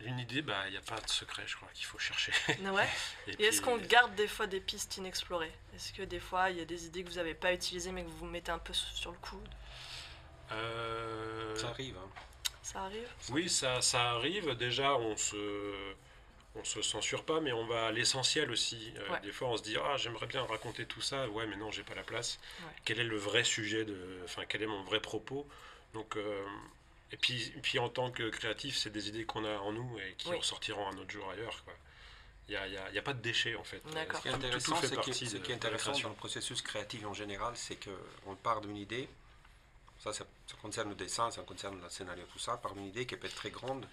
une idée, bah, il n'y a pas de secret, je crois, qu'il faut chercher. Ouais. Et, Et est-ce qu'on garde des fois des pistes inexplorées? Est-ce que des fois, il y a des idées que vous n'avez pas utilisées mais que vous mettez un peu sur le coup Euh, Ça arrive. hein. Ça arrive? Oui, ça, ça arrive. Déjà, on se, on se censure pas, mais on va à l'essentiel aussi. Euh, Ouais. Des fois, on se dit ah j'aimerais bien raconter tout ça. Ouais, mais non, j'ai pas la place. Ouais. Quel est le vrai sujet de, enfin quel est mon vrai propos? Donc euh, et puis, et puis en tant que créatif, c'est des idées qu'on a en nous et qui Oui. ressortiront un autre jour ailleurs. Quoi. Il n'y a, a- il y a pas de déchets en fait. D'accord. Ce qui est Tout- tout intéressant, fait ce qui est dans le processus créatif en général, c'est qu'on part d'une idée. Ça, ça, ça concerne le dessin, ça concerne le scénario, tout ça, par une idée qui peut être très grande.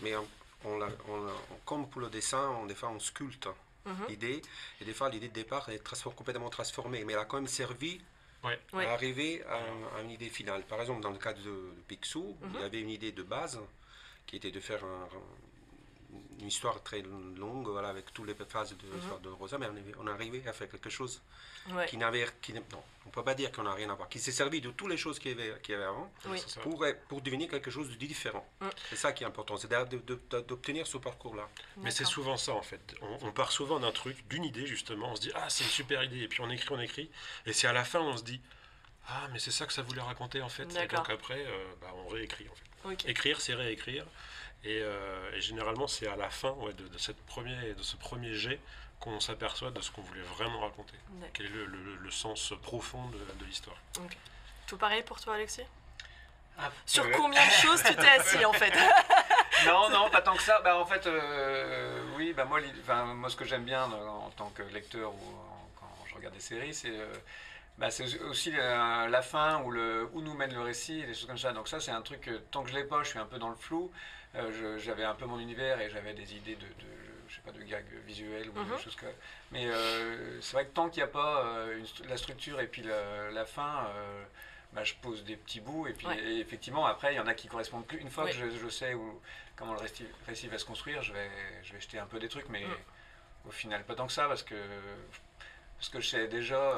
Mais on, on la- on la- comme pour le dessin, on, des fois on sculpte Mhm. l'idée. Et des fois, l'idée de départ est complètement transformée. Mais elle a quand même servi Ouais. Ouais. à arriver à, à une idée finale. Par exemple, dans le cas de, de Picsou, il Mhm. y avait une idée de base qui était de faire un- une histoire très longue, voilà, avec toutes les phases de Mhm. l'histoire de Rosa, mais on est, on est arrivé à faire quelque chose Ouais. qui n'avait, qui non, on peut pas dire qu'on n'a rien à voir, qui s'est servi de toutes les choses qu'il y avait, y avait avant Oui. Pour, pour devenir quelque chose de différent. Mm. C'est ça qui est important, c'est d'obtenir ce parcours-là. Mais c'est souvent ça en fait. On, on part souvent d'un truc, d'une idée justement. On se dit ah c'est une super idée et puis on écrit, on écrit. Et c'est à la fin on se dit ah mais c'est ça que ça voulait raconter en fait. Et donc après euh, bah, on réécrit en fait. Écrire c'est réécrire. Et, euh, et généralement c'est à la fin ouais, de, de cette premier, de ce premier jet qu'on s'aperçoit de ce qu'on voulait vraiment raconter. Quel est le, le- le sens profond de, de l'histoire. Tout pareil pour toi, Alexis? Ah, Sur euh, combien de choses tu t'es assis en fait? Non, non, pas tant que ça. Bah, en fait, euh, oui, bah, moi, moi, ce que j'aime bien en tant que lecteur ou en- quand je regarde des séries, c'est euh, bah, c'est aussi la, la fin ou le, où nous mène le récit, et des choses comme ça. Donc ça, c'est un truc, que, tant que je l'ai pas, je suis un peu dans le flou. Euh, j'avais un peu mon univers et j'avais des idées de, de- je sais pas, de gags visuels ou Mhm. des choses comme Mais euh, c'est vrai que tant qu'il n'y a pas euh, une la structure et puis la, la fin, euh, bah, je pose des petits bouts et puis Ouais. et effectivement après il y en a qui correspondent plus. Une fois Oui. que je, je sais où, comment le récit, récit va se construire, je vais, je vais jeter un peu des trucs, mais Mm. au final pas tant que ça parce que parce que je sais déjà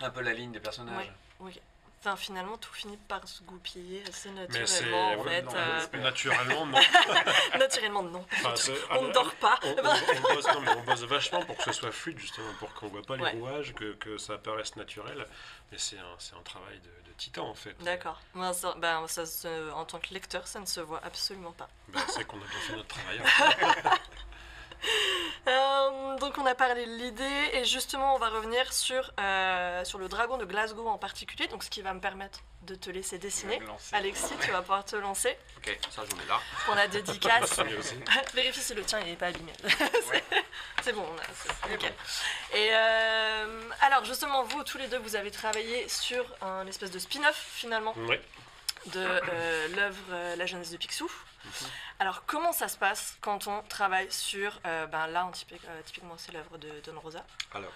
un peu la ligne des personnages. Oui. Enfin, finalement, tout finit par se goupiller assez naturellement, en fait. non, euh, naturellement non. naturellement, non. Enfin, On ne dort pas. on, on- on bosse, non, mais on bosse vachement pour que ce soit fluide, justement, pour qu'on voit pas les Ouais. rouages, que, que ça paraisse naturel. Mais c'est un, un travail de, de titan, en fait. D'accord. Ça- ben, ça se- en tant que lecteur, ça ne se voit absolument pas. Ben, c'est qu'on a bien fait notre travail. Euh, donc on a parlé de l'idée et justement on va revenir sur, euh, sur le dragon de Glasgow en particulier, donc ce qui va me permettre de te laisser dessiner. Alexis, tu vas pouvoir te lancer Ok, ça je mets là. pour la dédicace. Vérifie si le tien il n'est pas abîmé. C'est bon, c'est nickel. Et euh, alors justement, vous tous les deux, vous avez travaillé sur un espèce de spin-off finalement Ouais. de l'œuvre La jeunesse de Picsou. Alors comment ça se passe quand on travaille sur, euh, ben là typique- euh, typiquement c'est l'œuvre de Don Rosa. Alors,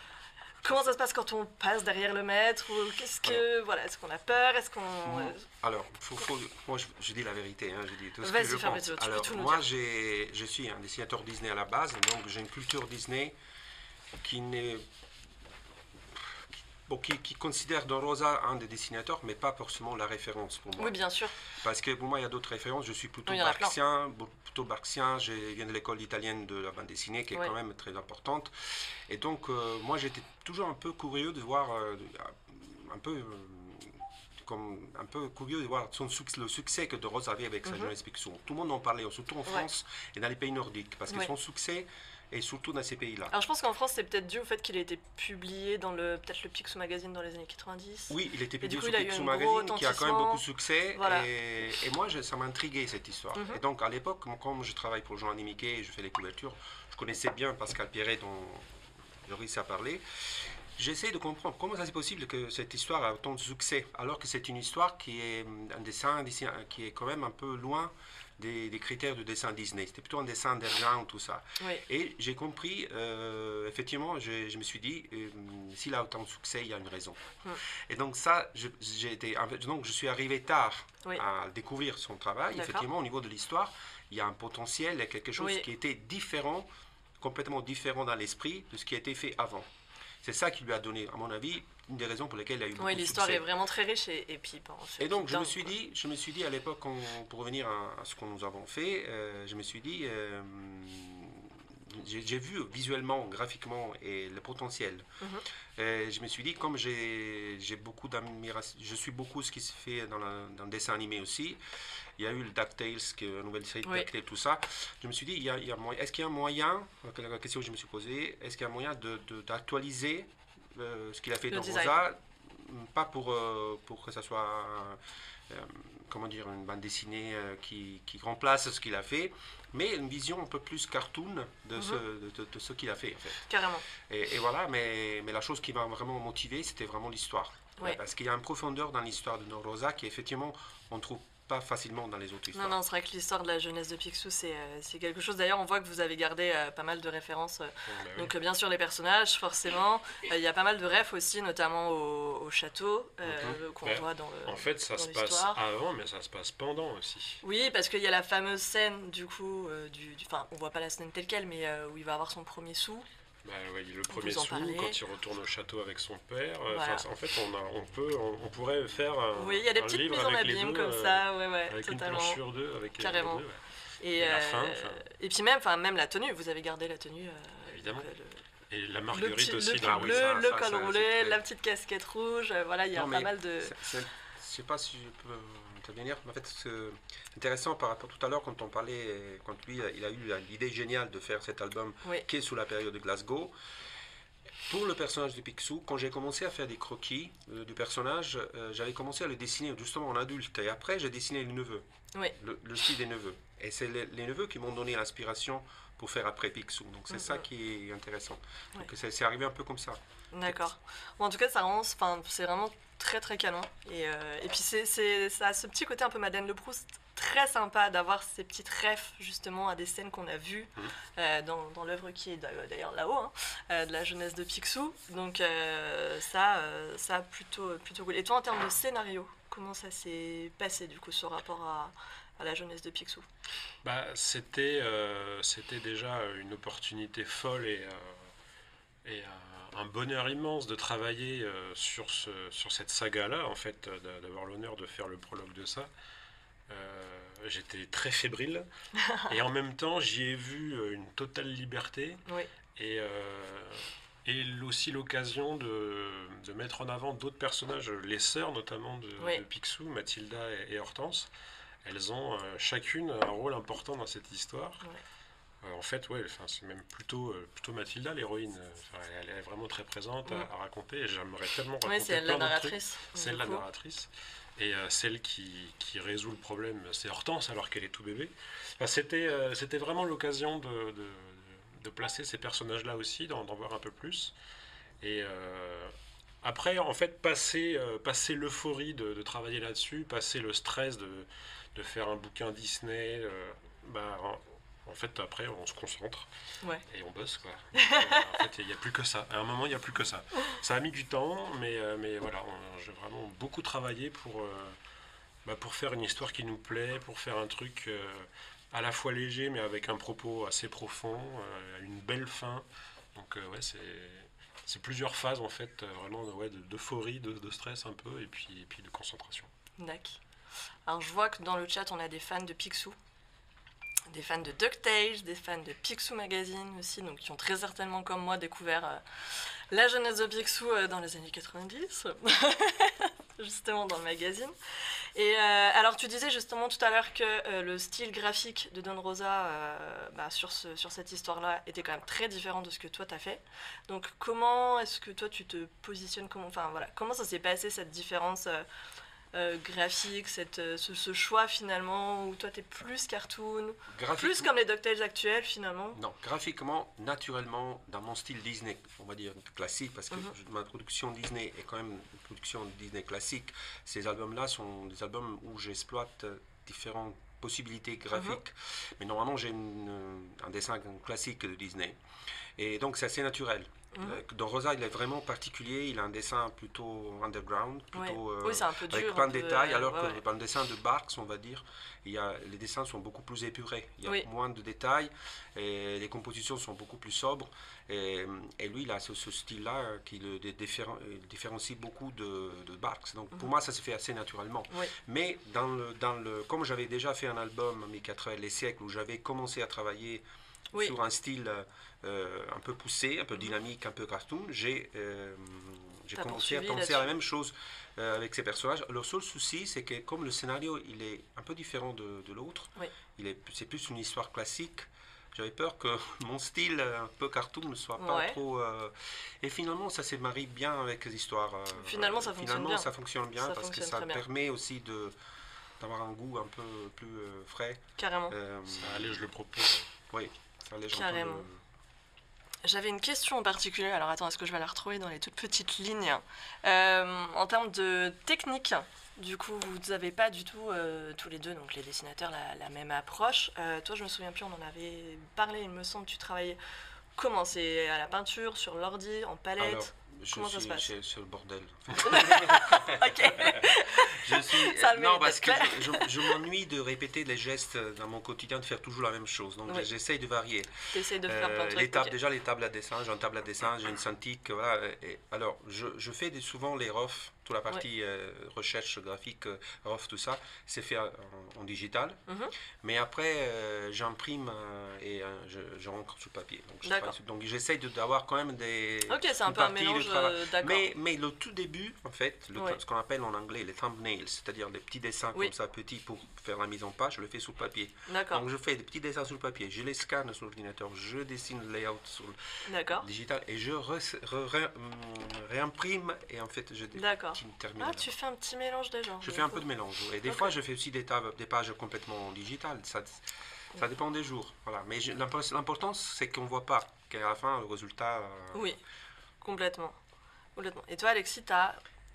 comment ça se passe quand on passe derrière le maître ou qu'est-ce que voilà est-ce qu'on a peur est-ce qu'on Moi- Alors, faut- faut- moi, je, je dis la vérité, hein, je dis tout ce que Vas-y, je pense. tu peux Alors, tout moi, j'ai, je suis un dessinateur Disney à la base, donc j'ai une culture Disney qui n'est bon, qui, qui considère Don Rosa un des dessinateurs, mais pas forcément la référence pour moi. oui bien sûr Parce que pour moi, il y a d'autres références. Je suis plutôt Oui, barxien, plutôt barxien. Je viens de l'école italienne de la bande dessinée, qui est quand même très importante. Et donc, euh, moi, j'étais toujours un peu curieux de voir, euh, un peu, euh, comme, un peu curieux de voir son succès, le succès que De Rose avait avec sa Mhm. jeunesse fiction. Tout le monde en parlait, surtout en Ouais. France et dans les pays nordiques, parce que Ouais. son succès est surtout dans ces pays-là. alors je pense qu'en France c'est peut-être dû au fait qu'il a été publié dans le peut-être le Picsou Magazine dans les années 90 Oui, il était Et publié sur eu Picsou Magazine, qui a quand même beaucoup de succès. Voilà. Et, et moi, je- ça m'intriguait cette histoire. Mhm. Et donc, à l'époque, comme je travaille pour Jean Mickey et je fais les couvertures, je connaissais bien Pascal Pierret, dont Joris a parlé. J'essaie de comprendre comment ça c'est possible que cette histoire a autant de succès, alors que c'est une histoire qui est hum, un dessin, un dessin qui est quand même un peu loin des, des critères du dessin Disney. C'était plutôt un dessin d'argent, tout ça. oui Et j'ai compris, euh, effectivement, je, je me suis dit, euh, s'il a autant de succès, il y a une raison. Hmm. Et donc ça, j'ai été, en fait, donc je suis arrivé tard Oui. à découvrir son travail. Effectivement, au niveau de l'histoire, il y a un potentiel, il y a quelque chose Oui. qui était différent, complètement différent dans l'esprit de ce qui a été fait avant. C'est ça qui lui a donné, à mon avis, une des raisons pour lesquelles il a eu beaucoup oui l'histoire est vraiment très riche et, et puis bon, Et donc, je me suis quoi. dit, je me suis dit à l'époque, pour revenir à, à ce que nous avons fait, euh, je me suis dit, euh, j'ai vu visuellement, graphiquement et le potentiel. Mhm. Euh, je me suis dit, comme j'ai j'ai beaucoup d'admiration, je suis beaucoup ce qui se fait dans, la- dans le dessin animé aussi. Il y a eu le DuckTales, qui est une nouvelle série de Oui. DuckTales, tout ça. Je me suis dit, il y a, il y a moyen- est-ce qu'il y a un moyen, la question que je me suis posée, est-ce qu'il y a un moyen d'actualiser de, d'actualiser euh, ce qu'il a fait Le dans design. Rosa, pas pour, euh, pour que ça soit, euh, comment dire, une bande dessinée qui, qui remplace ce qu'il a fait, mais une vision un peu plus cartoon de, ce, de, de- de ce qu'il a fait, en fait. carrément Et, et voilà, mais, mais la chose qui m'a vraiment motivé, c'était vraiment l'histoire. Ouais. Parce qu'il y a une profondeur dans l'histoire de No Rosa qui, effectivement, on trouve pas facilement dans les autres Non, histoires. non, c'est vrai que l'histoire de la jeunesse de Picsou, c'est euh, quelque chose. D'ailleurs, on voit que vous avez gardé euh, pas mal de références. euh, Bon, bah oui. Donc, bien sûr, les personnages, forcément. Il y a pas mal de refs aussi, notamment au, au château, euh, qu'on Ouais. voit dans le. En fait, ça se passe avant, mais ça se passe pendant aussi. Oui, parce qu'il y a la fameuse scène, du coup, du, enfin, on voit pas la scène telle quelle, mais où il va avoir son premier sou. Bah, ouais, le premier sou, quand il retourne au château avec son père. euh, Voilà. enfin, En fait, on, a, on, peut, on, on pourrait faire un, oui, il y a des un petites livre mises en les abîme deux, comme euh, ça, ouais, ouais, Avec une totalement. planche sur deux. Avec euh, Carrément. les deux, ouais. Et, Et la fin, et puis même, enfin, même la tenue, vous avez gardé la tenue. Évidemment. le- Et la marguerite aussi. le pull Ah oui, bleu, ça, le ça, col ça, roulé, la petite casquette rouge, euh, voilà, il y a Non, pas mal de... Je sais pas si je peux intervenir, en fait, c'est intéressant par rapport tout à l'heure quand on parlait, quand lui, il a eu l'idée géniale de faire cet album Oui. qui est sous la période de Glasgow. Pour le personnage de Picsou, quand j'ai commencé à faire des croquis euh, du personnage, euh, j'avais commencé à le dessiner justement en adulte. Et après, j'ai dessiné les neveux, Oui. le, le style des neveux. Et c'est les, les neveux qui m'ont donné l'inspiration pour faire après Picsou. Donc c'est ça Mhm. qui est intéressant. Ouais. Donc c'est arrivé un peu comme ça. D'accord. En tout cas, ça c'est vraiment très très canon. Et, euh, et puis c'est, c'est, ça a ce petit côté un peu Madeleine de Proust, très sympa d'avoir ces petites refs justement à des scènes qu'on a vues Mhm. euh, dans, dans l'œuvre qui est d'a- d'ailleurs là-haut, hein, euh, de la jeunesse de Picsou. Donc ça, ça plutôt plutôt cool. Et toi, en termes de scénario, comment ça s'est passé du coup ce rapport à, à la jeunesse de Picsou? Bah, c'était, c'était déjà une opportunité folle et, et un, bonheur immense de travailler euh, sur, ce, sur cette saga-là, en fait, euh, d'a- d'avoir l'honneur de faire le prologue de ça. Euh, j'étais très fébrile et en même temps j'y ai vu une totale liberté Oui. et, et aussi l'occasion de, de mettre en avant d'autres personnages, les sœurs notamment de, Oui. de Picsou, Mathilda et, et Hortense. Elles ont chacune un rôle important dans cette histoire. Euh, en fait, ouais, c'est même plutôt, euh, plutôt Mathilda, l'héroïne. Enfin, elle, elle est vraiment très présente à- Mm. à, raconter et j'aimerais tellement raconter c'est elle la narratrice. C'est la narratrice. Et euh, celle qui, qui résout le problème, c'est Hortense, alors qu'elle est tout bébé. Enfin, c'était, euh, c'était vraiment l'occasion de, de, de placer ces personnages-là aussi, d'en, voir un peu plus. Et euh, après, en fait, passer, euh, passer l'euphorie de, de travailler là-dessus, passer le stress de, de faire un bouquin Disney, euh, bah, en- fait, après, on se concentre Ouais. et on bosse. Quoi. Donc, euh, en fait, il n'y a plus que ça. À un moment, il n'y a plus que ça. Ça a mis du temps, mais, euh, mais voilà, j'ai vraiment beaucoup travaillé pour, euh, bah, pour faire une histoire qui nous plaît, pour faire un truc euh, à la fois léger, mais avec un propos assez profond, euh, une belle fin. Donc, ouais, c'est. C'est plusieurs phases en fait, vraiment ouais, de- d'euphorie, de, de stress un peu, et puis, et puis de concentration. D'accord. Alors je vois que dans le chat on a des fans de Picsou, des fans de DuckTales, des fans de Picsou Magazine aussi, donc qui ont très certainement comme moi découvert euh, la jeunesse de Picsou euh, dans les années 90, justement dans le magazine. Et euh, alors tu disais justement tout à l'heure que le style graphique de Don Rosa bah, sur, sur cette histoire-là était quand même très différent de ce que toi t'as fait. Donc comment est-ce que toi tu te positionnes comment, enfin, voilà, comment ça s'est passé cette différence euh, graphique, cette, euh, ce, ce choix finalement où toi t'es plus cartoon, plus comme les DuckTales actuels finalement. Non, graphiquement, naturellement, dans mon style Disney, on va dire classique, parce que Mhm. ma production Disney est quand même une production Disney classique. Ces albums-là sont des albums où j'exploite euh, différentes possibilités graphiques, mais normalement j'ai un dessin classique de Disney. Et donc c'est assez naturel. Mhm. Euh, Dans Rosa, il est vraiment particulier, il a un dessin plutôt underground, Ouais. plutôt... euh, oui, un peu dur. avec plein de détails, euh, alors ouais, que ouais. dans le dessin de Barks, on va dire, il y a, les dessins sont beaucoup plus épurés. Il y a Oui. moins de détails et les compositions sont beaucoup plus sobres. Et, et lui, il a ce, ce style-là euh, qui le différen- différencie beaucoup de, de Barks. Donc pour Mhm. moi, ça se fait assez naturellement. Oui. Mais dans le, dans le, comme j'avais déjà fait un album, Mes 80 les siècles, où j'avais commencé à travailler Oui. sur un style un peu poussé, un peu dynamique, un peu cartoon, j'ai euh, commencé à penser à la même chose euh, avec ces personnages. Le seul souci, c'est que comme le scénario il est un peu différent de, de l'autre, Oui. il est c'est plus une histoire classique. J'avais peur que mon style euh, un peu cartoon ne soit pas Ouais. trop. euh, Et finalement, ça se marie bien avec les histoires. euh, Finalement, ça fonctionne finalement, bien. ça fonctionne bien Ça parce que ça bien. permet aussi de d'avoir un goût un peu plus euh, frais. Carrément. Euh, Ça allège le propos. oui, ça allège un peu Carrément. le- J'avais une question en particulier, alors attends, est-ce que je vais la retrouver dans les toutes petites lignes Euh, En termes de technique, du coup, vous n'avez pas du tout, euh, tous les deux, donc les dessinateurs, la, même approche. Euh, toi, je me souviens plus, on en avait parlé, il me semble, tu travaillais comment? C'est à la peinture, sur l'ordi, en palette? Je Comment ça suis se passe c'est- c'est le bordel. Ok, Je suis, Ça non, parce que je, je- je m'ennuie de répéter les gestes dans mon quotidien, de faire toujours la même chose. Donc Oui. j'essaye de varier. t'essayes de faire Euh, plein de trucs. les tables, ok. déjà les tables à dessin, j'ai une table à dessin, j'ai une cintiq, voilà. Et, alors, je, je fais des- souvent les ROF, toute la partie euh, recherche graphique, euh, ROF, tout ça, c'est fait en, en digital. Mhm. Mais après, euh, j'imprime euh, et je, je rentre sur papier. Donc, je D'accord. travaille sur- donc j'essaye de- d'avoir quand même des. Ok, c'est un peu un mélange. Mais, mais le tout début, en fait, le- Ouais. ce qu'on appelle en anglais les thumbnails, c'est-à-dire les petits dessins Oui. comme ça, petits pour faire la mise en page, je le fais sur papier. D'accord, Donc je fais des petits dessins sur papier, je les scanne sur l'ordinateur, je dessine le layout sur le digital et je re- re- hum, réimprime et en fait je d'accord. Ah, tu fais un petit mélange des genres. Je fais un peu de mélange. Et des fois je fais aussi des, tables, des pages complètement digitales. Ça, ça dépend des jours. Voilà. Mais l'important c'est qu'on ne voit pas qu'à la fin le résultat. euh, Oui, complètement. complètement. Et toi, Alexis, tu as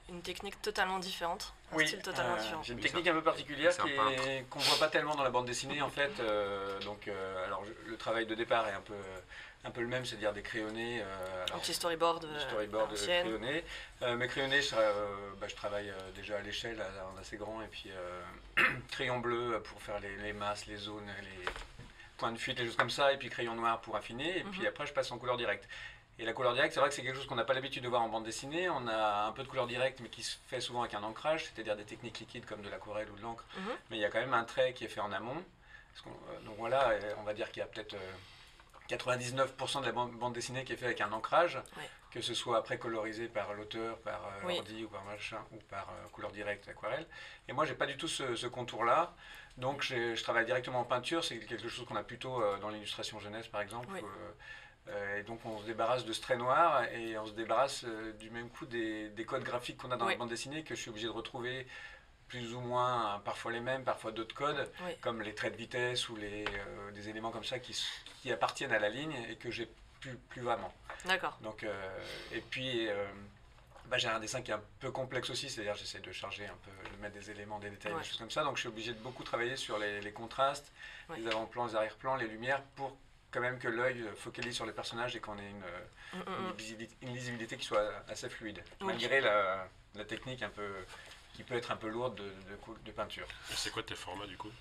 une technique totalement différente, un Oui, style totalement euh, différent. J'ai une Oui, technique ça- un peu particulière qu'on voit pas tellement dans la bande dessinée en fait. euh, donc, euh, alors je- le travail de départ est un peu, un peu le même, c'est-à-dire des crayonnés. euh, Un alors, petit storyboard, du euh, storyboard à l'ancienne. crayonné. Euh, mes crayonnés, je, euh, bah, je travaille euh, déjà à l'échelle, en assez grand, et puis euh, crayon bleu pour faire les, les masses, les zones, les points de fuite, les choses comme ça, et puis crayon noir pour affiner, et puis Mhm. après je passe en couleur directe. Et la couleur directe, c'est vrai que c'est quelque chose qu'on n'a pas l'habitude de voir en bande dessinée. On a un peu de couleur directe, mais qui se fait souvent avec un ancrage, c'est-à-dire des techniques liquides comme de l'aquarelle ou de l'encre. Mhm. Mais il y a quand même un trait qui est fait en amont. Parce euh, donc voilà, euh, on va dire qu'il y a peut-être euh, 99% de la bande, bande dessinée qui est fait avec un ancrage, Ouais. que ce soit après colorisé par l'auteur, par euh, Oui. ordi ou par machin, ou par euh, couleur directe, aquarelle. Et moi, j'ai pas du tout ce, ce contour-là. Donc je travaille directement en peinture, c'est quelque chose qu'on a plutôt euh, dans l'illustration jeunesse par exemple. Oui. Euh, et donc on se débarrasse de ce trait noir et on se débarrasse du même coup des, des codes graphiques qu'on a dans Oui. la bande dessinée que je suis obligé de retrouver plus ou moins, hein, parfois les mêmes, parfois d'autres codes, Oui. comme les traits de vitesse ou les, euh, des éléments comme ça qui, qui appartiennent à la ligne et que j'ai plus, plus vraiment. D'accord. Donc, euh, et puis, euh, bah, j'ai un dessin qui est un peu complexe aussi, c'est-à-dire j'essaie de charger un peu, de mettre des éléments, des détails, Ouais. des choses comme ça. Donc je suis obligé de beaucoup travailler sur les, les contrastes, Ouais. les avant-plans, les arrière-plans, les lumières, pour quand même que l'œil focalise sur les personnages et qu'on ait une, Mm, mm, une mm. visibilité, une lisibilité qui soit assez fluide, malgré la, la technique un peu qui peut être un peu lourde de, de, de peinture. Et C'est quoi tes formats du coup?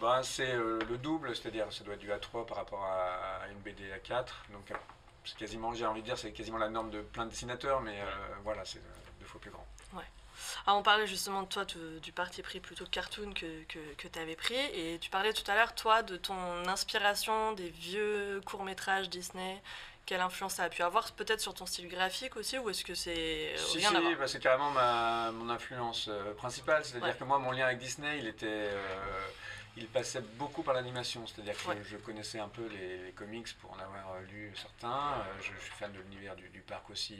Ben, c'est euh, le double, c'est-à-dire ça doit être du A3 par rapport à, à une BD A4. Donc euh, c'est quasiment, j'ai envie de dire, c'est quasiment la norme de plein de dessinateurs, mais euh, voilà, c'est euh, deux fois plus grand. Ah, on parlait justement de toi, du parti pris plutôt cartoon que, que, que tu avais pris. Et tu parlais tout à l'heure, toi, de ton inspiration des vieux courts-métrages Disney. Quelle influence ça a pu avoir Peut-être sur ton style graphique aussi Ou est-ce que c'est Si, rien si, à voir? bah, c'est carrément ma, mon influence euh, principale. C'est-à-dire Ouais. que moi, mon lien avec Disney, il était. euh, il passait beaucoup par l'animation. C'est-à-dire que Ouais. je connaissais un peu les, les comics pour en avoir euh, lu certains. Euh, je, je suis fan de l'univers du, du parc aussi.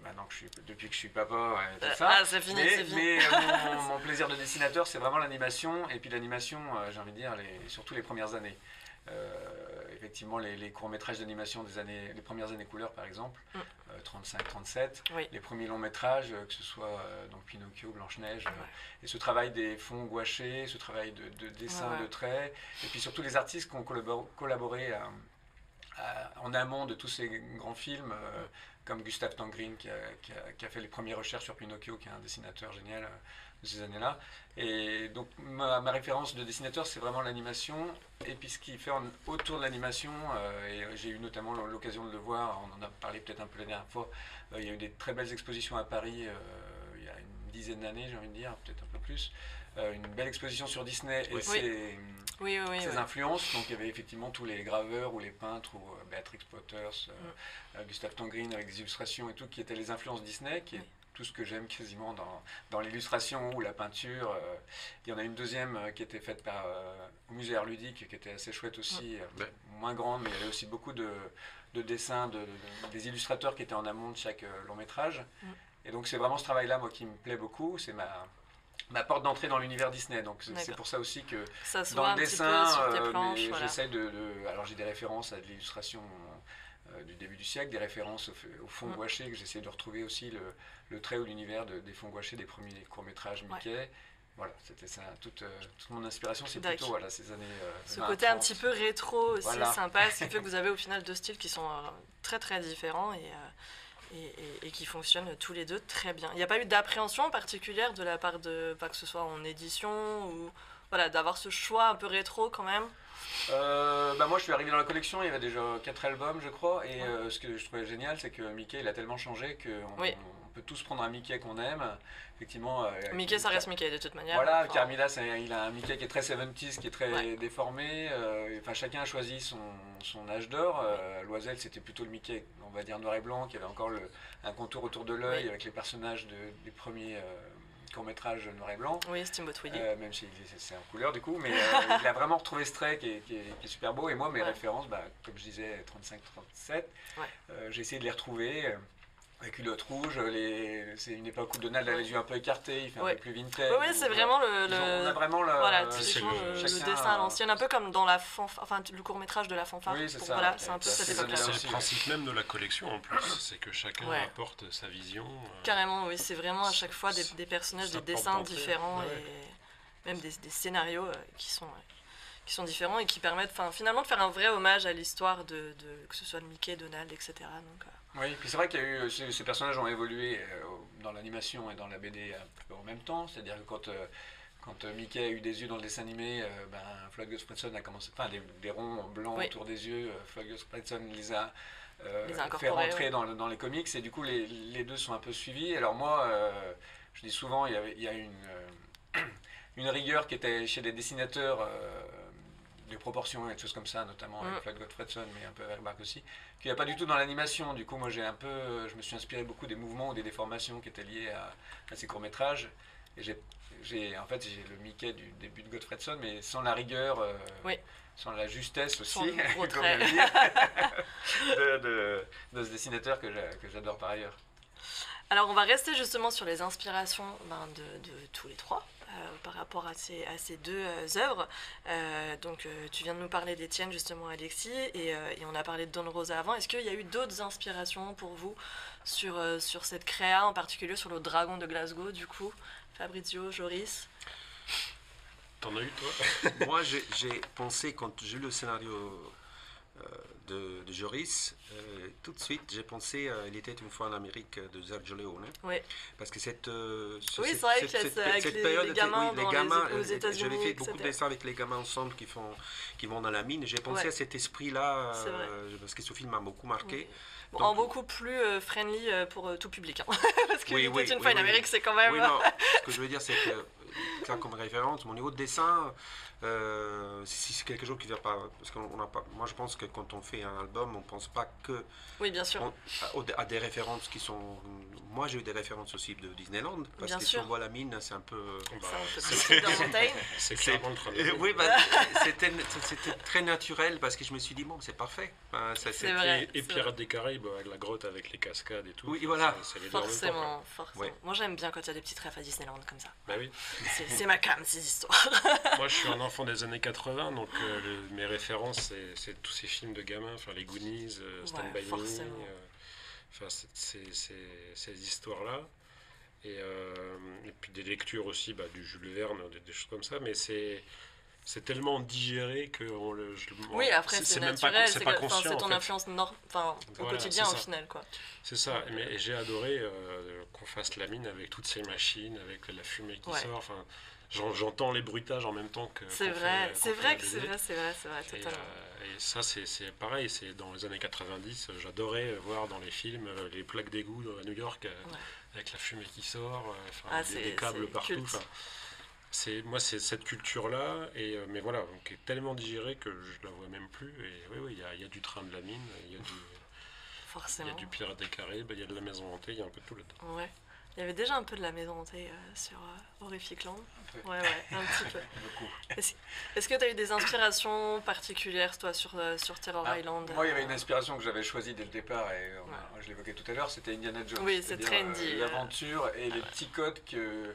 maintenant que je suis, depuis que je suis papa, ouais, tout ça. Ah, fini, mais, fini. mais, mon, mon plaisir de dessinateur, c'est vraiment l'animation. Et puis l'animation, j'ai envie de dire, les, surtout les premières années. Euh, effectivement, les, les courts-métrages d'animation des années, les premières années couleur, par exemple, Mm. euh, 35-37, Oui. les premiers longs métrages, euh, que ce soit euh, donc Pinocchio, Blanche-Neige, euh, Ouais. et ce travail des fonds gouachés, ce travail de, de dessin, Ouais, ouais. de traits, et puis surtout les artistes qui ont collabor- collaboré à- à- en amont de tous ces grands films, euh, comme Gustave Tangrin qui a, qui a- qui a fait les premières recherches sur Pinocchio, qui est un dessinateur génial euh, ces années-là. Et donc ma, ma référence de dessinateur, c'est vraiment l'animation. Et puis ce qui fait en- autour de l'animation, euh, et j'ai eu notamment l'occasion de le voir, on en a parlé peut-être un peu la dernière fois, euh, il y a eu des très belles expositions à Paris euh, il y a une dizaine d'années, j'ai envie de dire, peut-être un peu plus. Une belle exposition sur Disney et Oui. ses, Oui, oui, oui. ses oui. influences. Donc il y avait effectivement tous les graveurs ou les peintres, ou Beatrix Potters, Mm. Gustave Tangrin avec des illustrations et tout, qui étaient les influences Disney, qui est. tout ce que j'aime quasiment dans, dans l'illustration ou la peinture. euh. Il y en a une deuxième euh, qui était faite par, euh, au musée Art Ludique, qui était assez chouette aussi, euh, Ouais. moins grande, mais il y avait aussi beaucoup de, de dessins, de, de- des illustrateurs qui étaient en amont de chaque euh, long métrage. Et donc c'est vraiment ce travail-là, moi, qui me plaît beaucoup. C'est ma, ma porte d'entrée dans l'univers Disney. Donc c'est- pour ça aussi que Que ça se dans le dessin, euh, voilà. j'essaie de, de- Alors j'ai des références à de l'illustration euh, du début du siècle, des références au, au fond Mm. gouaché, que j'essaie de retrouver aussi le, le trait ou l'univers de- des fonds gouachés des premiers courts-métrages Mickey. Voilà, c'était ça. Toute, euh, toute mon inspiration, c'est plutôt voilà, ces années. euh, Ce 20, côté un 30. petit peu rétro aussi Voilà. sympa, ce qui fait que vous avez au final deux styles qui sont euh, très très différents et, euh, et, et- et qui fonctionnent tous les deux très bien. Il n'y a pas eu d'appréhension particulière de la part de, pas que ce soit en édition ou voilà, d'avoir ce choix un peu rétro quand même? Euh, bah moi, je suis arrivé dans la collection, il y avait déjà quatre albums, je crois. Et Ouais. euh, ce que je trouvais génial, c'est que Mickey, il a tellement changé qu'on Oui. on peut tous prendre un Mickey qu'on aime. Effectivement. euh, Mickey, ça reste Mickey de toute manière. Voilà, Enfin, Carmilla, il a un Mickey qui est très 70s, qui est très Ouais. déformé. Enfin, chacun a choisi son, son âge d'or. Loisel, c'était plutôt le Mickey, on va dire noir et blanc, qui avait encore le, un contour autour de l'œil Oui. avec les personnages de- des premiers euh, courts-métrages noir et blanc. Oui, Steamboat Willie. Euh, même si c'est- en couleur du coup, mais euh, il a vraiment retrouvé ce trait qui est, qui est- qui est super beau. Et moi, mes Ouais. références, bah, comme je disais, 35-37, Ouais. euh, j'ai essayé de les retrouver. Euh, La culotte rouge, les... c'est une époque où Donald a les yeux un peu écartés, il fait un peu plus vintage. Oui, c'est vraiment le, ont- on a vraiment le. voilà, typiquement le- le, dessin à a- l'ancienne, un peu comme dans la fanf- enfin, le court métrage de la fanfare. Oui, c'est ça, Voilà, c'est a un peu cette époque-là. C'est le principe même de la collection en plus, c'est que chacun Ouais. apporte sa vision. euh, Carrément, oui, c'est vraiment à chaque fois des, des personnages, des dessins différents Ouais. et même des, des scénarios euh, qui sont, euh, qui sont différents et qui permettent finalement de faire un vrai hommage à l'histoire de, de- que ce soit de Mickey, Donald, etc. Donc, euh, Oui, puis c'est vrai qu'il y a eu. Ces, ces personnages ont évolué euh, dans l'animation et dans la BD un peu en même temps. C'est-à-dire que quand. euh, quand euh, Mickey a eu des yeux dans le dessin animé, euh, ben, Floyd a commencé, enfin des, des ronds blancs Oui. autour des yeux, euh, Floyd les a, euh, Les a fait rentrer ouais. dans, le- dans les comics et du coup les, les deux sont un peu suivis. Alors moi, euh, je dis souvent, il y, avait, il y a une, euh, une rigueur qui était chez des dessinateurs euh, de proportions et des choses comme ça, notamment Mm. avec Floyd Gottfredson, mais un peu avec Marc aussi, qu'il n'y a pas du tout dans l'animation. Du coup, moi, j'ai un peu, je me suis inspiré beaucoup des mouvements ou des déformations qui étaient liées à, à ces courts-métrages. Et j'ai, en fait, j'ai le Mickey du début de Gottfredson, mais sans la rigueur, euh, Oui. sans la justesse aussi, comme de, de- de ce dessinateur que, j'a- que j'adore par ailleurs. Alors, on va rester justement sur les inspirations ben, de, de tous les trois. Euh, par rapport à ces, à ces deux œuvres. donc, tu viens de nous parler des tiennes, justement, Alexis, et, et on a parlé de Don Rosa avant. Est-ce qu'il y a eu d'autres inspirations pour vous sur, sur cette créa, en particulier sur le dragon de Glasgow, du coup Fabrizio, Joris? T'en as eu, toi? Moi, j'ai pensé, quand j'ai lu le scénario de, de, Joris, euh, tout de suite, j'ai pensé à Il était une fois en Amérique de Sergio Leone. Oui. Parce que cette, euh, oui, vrai que cette, cette, les, période, les gamins, oui, les gamins les, aux euh, États-Unis. J'avais fait beaucoup de dessins avec les gamins ensemble qui, font, qui vont dans la mine. J'ai pensé ouais. à cet esprit-là, euh, parce que ce film m'a beaucoup marqué. Oui. Donc, en beaucoup plus euh, friendly pour tout public. Hein. parce que oui, oui, une fois en Amérique, c'est quand même. Oui, non. ce que je veux dire, c'est que, ça comme référence, mon niveau de dessin, euh, si c'est quelque chose qui ne vient pas, parce qu'on n'a pas, moi je pense que quand on fait un album, on ne pense pas que oui, bien sûr. On, à, à, des références qui sont. Moi j'ai eu des références aussi de Disneyland, parce bien que sûr. si on voit la mine, c'est un peu. Bah, c'est le Oui, bah, c'était très naturel parce que je me suis dit, bon, c'est parfait. Ça, vrai. Et, et Pirates des Caraïbes, avec la grotte avec les cascades et tout. Oui, voilà. Ça, ça forcément, forcément. Ouais. Moi j'aime bien quand il y a des petites rêves à Disneyland comme ça. Bah oui. C'est ma cam, ces histoires. Moi je suis un enfant des années 80, donc euh, le, mes références, c'est tous ces films de gamins, enfin les Goonies, euh, Stand ouais, By Me, euh, enfin ces histoires-là. Et, euh, et, puis des lectures aussi, bah, du Jules Verne, des, des, choses comme ça, mais c'est c'est tellement digéré que on le. Je, oui, après c'est naturel, c'est pas conscient. C'est ton en fait. influence nord, enfin, au Voilà, quotidien au final, quoi. C'est ça. Mais j'ai adoré euh, qu'on fasse la mine avec toutes ces machines, avec la fumée qui Ouais. sort. Enfin, j'entends les bruitages en même temps que. C'est vrai, c'est vrai que c'est vrai, c'est vrai, c'est vrai, Et, totalement. euh, et ça, c'est c'est pareil, c'est dans les années 90, euh, j'adorais voir dans les films euh, les plaques d'égout à New York, euh, Ouais. avec la fumée qui sort, euh, Ah, des, des câbles partout. c'est moi, c'est cette culture-là, et mais voilà, donc, qui est tellement digérée que je la vois même plus. Et oui, oui, il y y a du train de la mine, il y a du, il y Forcément. a du pirate des Caraïbes, il y a de la maison hantée, il y a un peu de tout là-dedans. Ouais. Il y avait déjà un peu de la maison hantée euh, sur euh, Horrific Land. peu. Ouais, ouais, un petit peu. Est-ce que tu as eu des inspirations particulières, toi, sur, euh, sur Terror Ah, Island? Moi, il y avait une inspiration que j'avais choisie dès le départ, et on je l'évoquais tout à l'heure, c'était Indiana Jones. Oui, c'est très euh, euh. L'aventure et les petits codes que,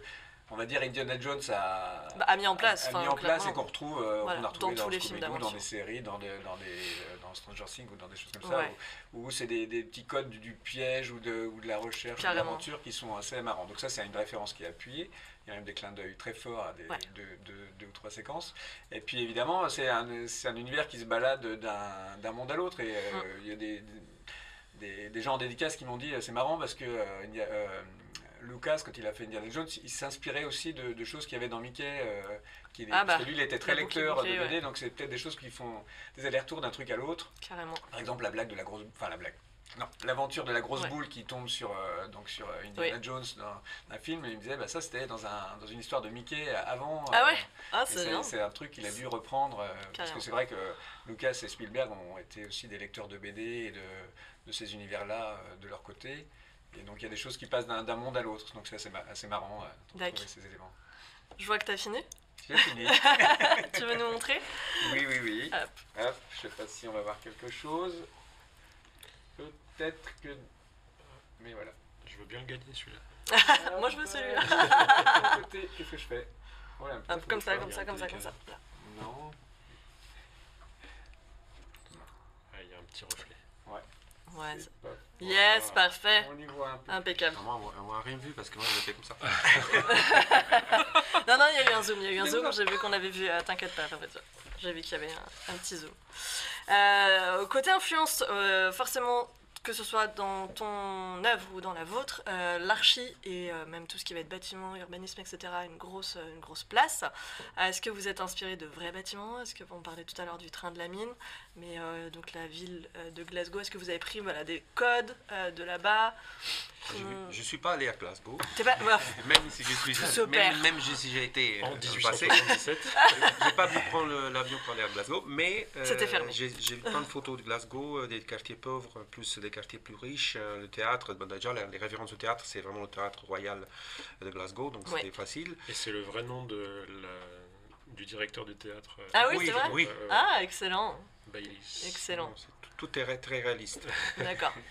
on va dire, Indiana Jones a, Bah, a mis en place, a enfin, mis en place et qu'on retrouve, euh, Voilà, a retrouvé dans tous les films dans des séries, dans, des, dans, des, euh, dans Stranger Things ou dans des choses comme Ouais. ça, où, où c'est des, des petits codes du, du piège ou de, ou de la recherche, ou de Carrément. l'aventure qui sont assez marrants. Donc ça, c'est une référence qui est appuyée. Il y a même des clins d'œil très forts à des, Ouais. deux, deux- deux ou trois séquences. Et puis évidemment, c'est un, un univers qui se balade d'un monde à l'autre. Et euh, Mm. il y a des, des, des gens en dédicace qui m'ont dit euh, c'est marrant parce que euh, il y a, Lucas, quand il a fait Indiana Jones, il s'inspirait aussi de, de choses qu'il y avait dans Mickey. euh, qui, Ah parce bah, que lui, il était très lecteur Mickey, de BD, ouais. donc c'est peut-être des choses qui font des allers-retours d'un truc à l'autre. Carrément. Par exemple, la blague de la grosse. Enfin, la blague. Non, l'aventure de la grosse Ouais. boule qui tombe sur, euh, donc sur euh, Indiana Oui. Jones dans, un film, et il me disait, bah, ça c'était dans, un, dans une histoire de Mickey avant. Ah ouais Ah, c'est bien. c'est un truc qu'il a dû reprendre, euh, parce que c'est vrai que Lucas et Spielberg ont été aussi des lecteurs de BD et de, de ces univers-là euh, de leur côté. Et donc il y a des choses qui passent d'un monde à l'autre, donc c'est assez, ma- assez marrant euh, de D'accord. trouver ces éléments. Je vois que tu as fini. J'ai fini. tu veux nous montrer? Oui, oui, oui. Hop. Hop, je sais pas si on va voir quelque chose. Peut-être que. Mais voilà. Je veux bien le gagner celui-là. Moi, je veux celui-là. De mon côté, Qu'est-ce que je fais? Voilà, Hop, comme ça, comme ça, comme ça, comme ça. Non. Ah, il y a un petit reflet. Ouais. pas- Yes, Voilà. parfait. On y voit un peu. Impeccable. Moi, on n'a rien vu parce que moi, je le fais comme ça. Non, non, il y a eu un zoom, il y a eu un zoom. J'ai vu qu'on avait vu. euh, T'inquiète pas, Fabrizio. J'ai vu qu'il y avait un, un petit zoom. Euh, côté influence, euh, forcément, que ce soit dans ton œuvre ou dans la vôtre, euh, l'archi et euh, même tout ce qui va être bâtiment, urbanisme, etc., a une grosse, une grosse place. Euh, Est-ce que vous êtes inspiré de vrais bâtiments? Est-ce que on parlait tout à l'heure du train de la mine, mais euh, donc la ville euh, de Glasgow, est-ce que vous avez pris voilà, des codes euh, de là-bas? Je ne suis pas allé à Glasgow, T'es pas... ouais, même si je suis Super. même, même si j'ai été En dans le passé. 1877. j'ai pas pu prendre l'avion pour aller à Glasgow, mais euh, C'était fermé. j'ai j'ai vu plein de photos de Glasgow, des quartiers pauvres, plus des quartiers plus riches, le théâtre, ben, déjà les les références au théâtre, c'est vraiment le théâtre royal de Glasgow, donc Ouais. c'était facile. Et c'est le vrai nom de la- du directeur du théâtre. Ah oui, Oui, c'est vrai? oui. Ah, excellent. Baylis. Excellent. Tout, tout est très réaliste. D'accord.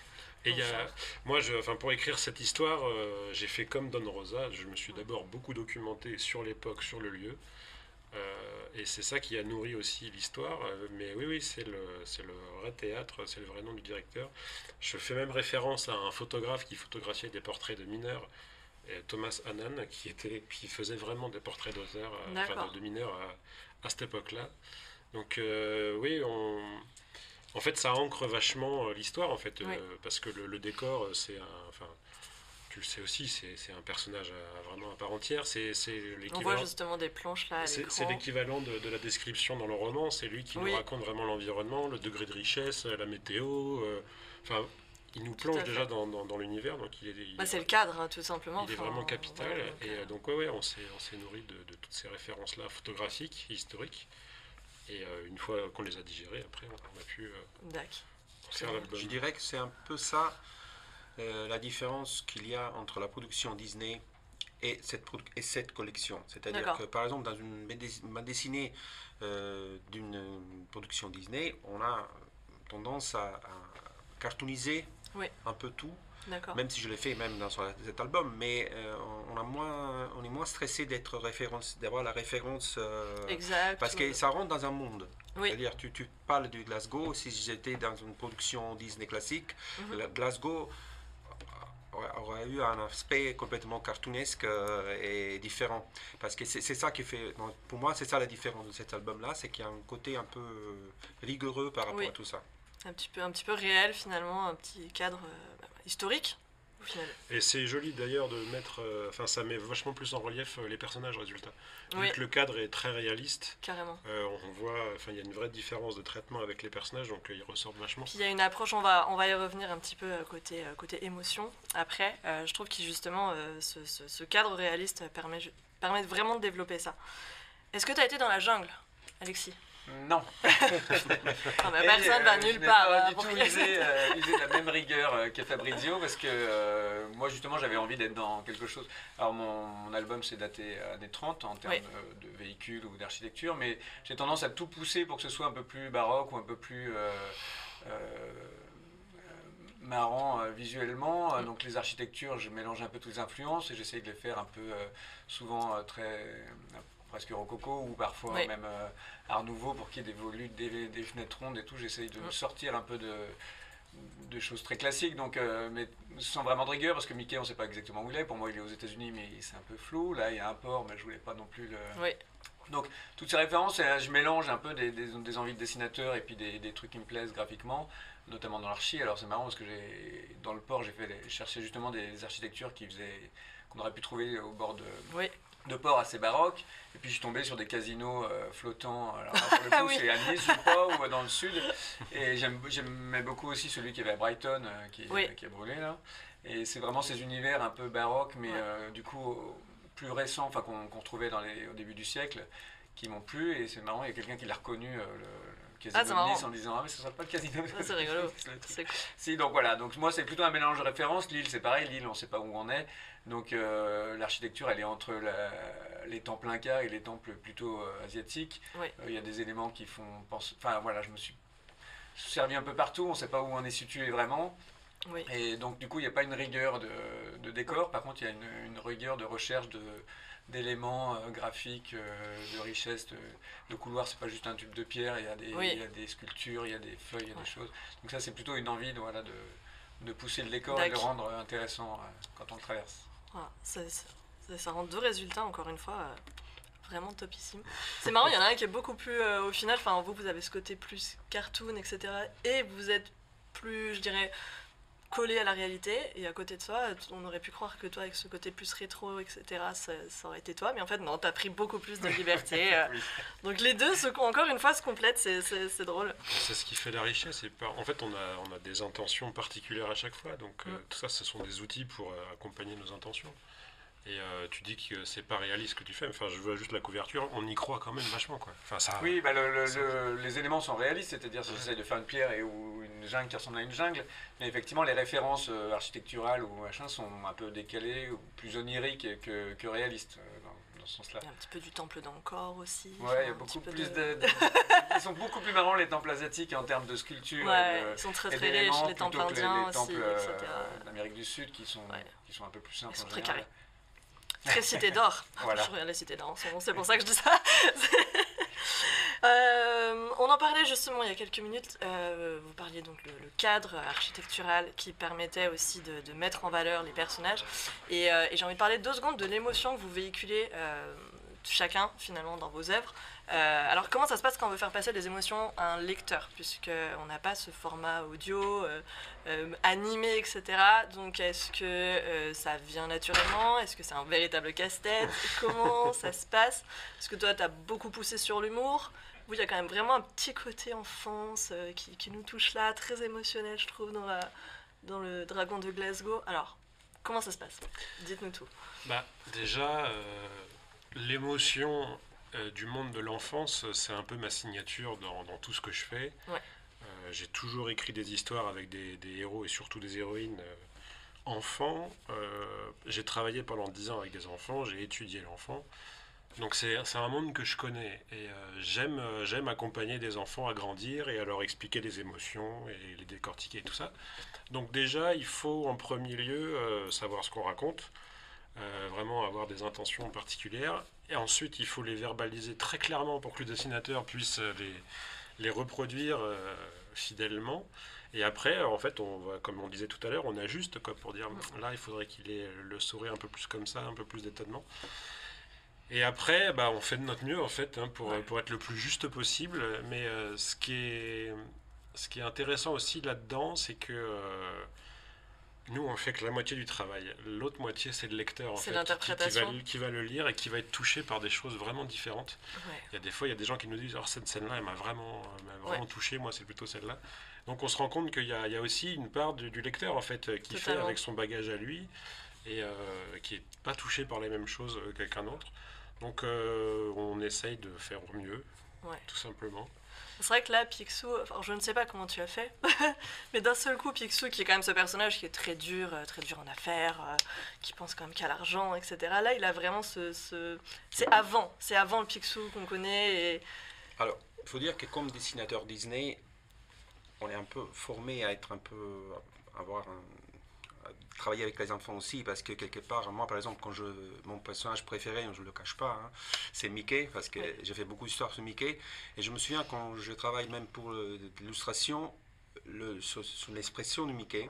Et y a, moi, je, enfin, pour écrire cette histoire, euh, j'ai fait comme Don Rosa. Je me suis d'abord beaucoup documenté sur l'époque, sur le lieu. Euh, et c'est ça qui a nourri aussi l'histoire. Euh, mais oui, oui, c'est le, c'est le vrai théâtre, c'est le vrai nom du directeur. Je fais même référence à un photographe qui photographiait des portraits de mineurs, Thomas Hannan, qui, était, qui faisait vraiment des portraits d'auteurs, enfin, de, de mineurs à, à cette époque-là. Donc euh, oui, on, en fait, ça ancre vachement euh, l'histoire, en fait, euh, parce que le, le décor, c'est un, enfin, tu le sais aussi, c'est, un personnage à- vraiment à part entière. C'est, On voit justement des planches là C'est, l'équivalent de, de la description dans le roman. C'est lui qui Oui. nous raconte vraiment l'environnement, le degré de richesse, la météo. euh, Enfin, il nous plonge déjà dans, dans- dans l'univers, donc il est, Bah, est- c'est le cadre, hein, tout simplement. il est vraiment capital. voilà, donc, et euh, donc, ouais, ouais, on s'est, on s'est nourri de, de toutes ces références-là photographiques, historiques. Et euh, une fois qu'on les a digérées, après, on, a pu euh, faire l'album. Je dirais que c'est un peu ça euh, la différence qu'il y a entre la production Disney et cette, produ- et cette collection. C'est-à-dire que par exemple dans une bande dessi- bande dessinée euh, d'une production Disney, on a tendance à, à cartooniser Oui. un peu tout. Même si je l'ai fait même dans ce- cet album, mais euh, on, a moins, on est moins stressé d'être référence, d'avoir la référence. euh, Exact. parce que ça rentre dans un monde. Oui. C'est-à-dire, tu, tu parles du Glasgow, si j'étais dans une production Disney classique, Mhm. Glasgow aurait- eu un aspect complètement cartoonesque euh, et différent. Parce que c'est ça qui fait, pour moi, c'est ça la différence de cet album-là, c'est qu'il y a un côté un peu rigoureux par rapport Oui. à tout ça. Un petit peu, un petit peu réel finalement, un petit cadre bah, historique au final. Et c'est joli d'ailleurs de mettre. euh, Enfin, ça met vachement plus en relief euh, les personnages, résultat. Vu Oui, que le cadre est très réaliste, carrément. euh, on voit. Enfin, il y a une vraie différence de traitement avec les personnages, donc ils ressortent vachement. Puis il y a une approche, on va, on va y revenir un petit peu côté, côté émotion après. Je trouve que justement ce, ce- ce cadre réaliste permet, permet vraiment de développer ça. Est-ce que tu as été dans la jungle, Alexis? Non. Non, mais Et, personne euh, va je nulle part. Pas hein, du tout usé, euh, usé de la même rigueur euh, que Fabrizio parce que euh, moi justement j'avais envie d'être dans quelque chose. Alors mon, mon album c'est daté années 30 en termes Oui. euh, de véhicules ou d'architecture, mais j'ai tendance à tout pousser pour que ce soit un peu plus baroque ou un peu plus euh, euh, marrant euh, visuellement. Euh, Mm. Donc les architectures, je mélange un peu toutes les influences et j'essaye de les faire un peu euh, souvent euh, très euh, presque rococo ou parfois Oui. même euh, art nouveau pour qu'il y ait des volutes, des, fenêtres rondes et tout. J'essaye de Mm. sortir un peu de de choses très classiques, donc, euh, mais sans vraiment de rigueur, parce que Mickey, on ne sait pas exactement où il est. Pour moi, il est aux États-Unis, mais c'est un peu flou. Là, il y a un port, mais je voulais pas non plus le, Oui, toutes ces références, euh, je mélange un peu des, des- des envies de dessinateur et puis des, des trucs qui me plaisent graphiquement, notamment dans l'archi. Alors c'est marrant parce que j'ai dans le port, j'ai fait cherché justement des architectures qui faisaient qu'on aurait pu trouver au bord de, oui. De ports assez baroques. Et puis je suis tombé sur des casinos euh, flottants. Alors là, pour le Ah coup, oui. c'est à Nice, je crois, ou dans le sud. Et j'aimais beaucoup aussi celui qui avait à Brighton, euh, qui, Oui. qui a brûlé là. Et c'est vraiment ces univers un peu baroques, mais Ouais. euh, du coup plus récents, enfin qu'on qu'on retrouvait dans les, au début du siècle, qui m'ont plu. Et c'est marrant, il y a quelqu'un qui l'a reconnu, euh, le, le casino Ah, de. Nice, en disant ah mais ce sera pas le casino. Ah, c'est rigolo. Cool. Si, donc voilà, donc moi c'est plutôt un mélange de références. Lille c'est pareil, Lille on sait pas où on est. Donc euh, l'architecture elle est entre la- les temples incas et les temples plutôt euh, asiatiques. Euh, Il y a des éléments qui font penser. Enfin voilà, je me suis servi un peu partout, on sait pas où on est situé vraiment. Oui. Et donc du coup il n'y a pas une rigueur de, de décor, par contre il y a une, une rigueur de recherche de d'éléments graphiques, de richesse, de, de couloirs, c'est pas juste un tube de pierre, il y a des, Oui. il y a des sculptures, il y a des feuilles, il y a Ouais. des choses. Donc ça c'est plutôt une envie de, voilà, de, de pousser le décor et de le rendre intéressant quand on le traverse. Voilà, ça, ça- ça rend deux résultats, encore une fois, euh, vraiment topissime. C'est marrant, il y en a un qui est beaucoup plus, euh, au final, enfin, vous, vous avez ce côté plus cartoon, etc. Et vous êtes plus, je dirais, collé à la réalité. Et à côté de toi, on aurait pu croire que toi, avec ce côté plus rétro, etc., ça, ça aurait été toi. Mais en fait, non, t'as pris beaucoup plus de liberté. euh. Oui. Donc les deux, se, encore une fois, se complètent, c'est- c'est c'est drôle. C'est ce qui fait la richesse. Et par- en fait, on a, on a des intentions particulières à chaque fois. Donc, euh, Mm. tout ça, ce sont des outils pour euh, accompagner nos intentions. Et euh, tu dis que c'est pas réaliste ce que tu fais. Enfin, je vois juste la couverture. On y croit quand même vachement, quoi. Enfin, ça. Oui, bah, le- le- le- les éléments sont réalistes, c'est-à-dire si j'essaye de faire une pierre et, ou une jungle qui ressemble à une jungle, mais effectivement les références euh, architecturales ou machin sont un peu décalées ou plus oniriques que, que réalistes euh, dans, dans ce sens-là. Il y a un petit peu du temple d'Angkor aussi. Ouais, il y a beaucoup plus de- de... Ils sont beaucoup plus marrants les temples asiatiques en termes de sculpture. et Ouais, de- ils sont très et très riches, d'éléments, les temples plutôt que indiens les, aussi, temples euh, etc. d'Amérique du Sud qui sont, Ouais. qui sont un peu plus simples. Ils sont très général. Très cité d'or. Voilà. Je regarde les cités d'or en ce moment, c'est pour ça que je dis ça. Euh, on en parlait justement il y a quelques minutes. euh, vous parliez donc le, le cadre architectural qui permettait aussi de, de mettre en valeur les personnages. Et, euh, et j'ai envie de parler deux secondes de l'émotion que vous véhiculez euh, chacun finalement dans vos œuvres. Euh, alors comment ça se passe quand on veut faire passer des émotions à un lecteur, puisque on n'a pas ce format audio euh, euh, animé, etc. Donc est-ce que euh, ça vient naturellement? Est-ce que c'est un véritable casse-tête? Comment ça se passe? Est-ce que toi tu as beaucoup poussé sur l'humour Oui, il y a quand même vraiment un petit côté enfance euh, qui, qui nous touche là, très émotionnel je trouve dans, la, dans le Dragon de Glasgow. Alors, comment ça se passe? Dites-nous tout. Bah, déjà, euh, l'émotion euh, du monde de l'enfance, c'est un peu ma signature dans, dans tout ce que je fais. Ouais. Euh, j'ai toujours écrit des histoires avec des, des héros et surtout des héroïnes euh, enfants. J'ai travaillé pendant 10 ans avec des enfants, j'ai étudié l'enfant. Donc c'est un monde que je connais et j'aime j'aime accompagner des enfants à grandir et à leur expliquer des émotions et les décortiquer et tout ça. Donc déjà, il faut en premier lieu savoir ce qu'on raconte, vraiment avoir des intentions particulières. Et ensuite, il faut les verbaliser très clairement pour que le dessinateur puisse euh, les, les reproduire euh, fidèlement. Et après, en fait, on va, comme on disait tout à l'heure, on ajuste quoi, pour dire là, il faudrait qu'il ait le sourire un peu plus comme ça, un peu plus d'étonnement. Et après, bah, on fait de notre mieux en fait hein, pour, Ouais. pour être le plus juste possible. Mais euh, ce, qui est, ce qui est intéressant aussi là-dedans, c'est que euh, nous, on fait que la moitié du travail. L'autre moitié, c'est le lecteur en fait, qui- qui, va, l'interprétation. le- qui va le lire et qui va être touché par des choses vraiment différentes. Ouais. Il y a des fois, il y a des gens qui nous disent, oh, cette scène-là, elle m'a vraiment, elle vraiment Ouais. touché. Moi, c'est plutôt celle-là. Donc, on se rend compte qu'il y a, il y a aussi une part du, du lecteur en fait euh, qui fait avec son bagage à lui et euh, qui est pas touché par les mêmes choses euh, que quelqu'un d'autre. Donc, euh, on essaye de faire au mieux, Ouais. tout simplement. C'est vrai que là, Picsou, enfin, je ne sais pas comment tu as fait, mais d'un seul coup, Picsou, qui est quand même ce personnage qui est très dur, euh, très dur en affaires, euh, qui pense quand même qu'à l'argent, etc. Là, il a vraiment ce. ce- C'est avant, c'est avant le Picsou qu'on connaît. Alors, il faut dire que comme dessinateur Disney, on est un peu formé à être un peu. à avoir un- travailler avec les enfants aussi, parce que quelque part, moi par exemple, quand je. Mon personnage préféré, je ne le cache pas, hein, c'est Mickey, parce que Oui. j'ai fait beaucoup d'histoires sur Mickey, et je me souviens quand je travaille même pour euh, l'illustration, le, sur, sur l'expression de Mickey.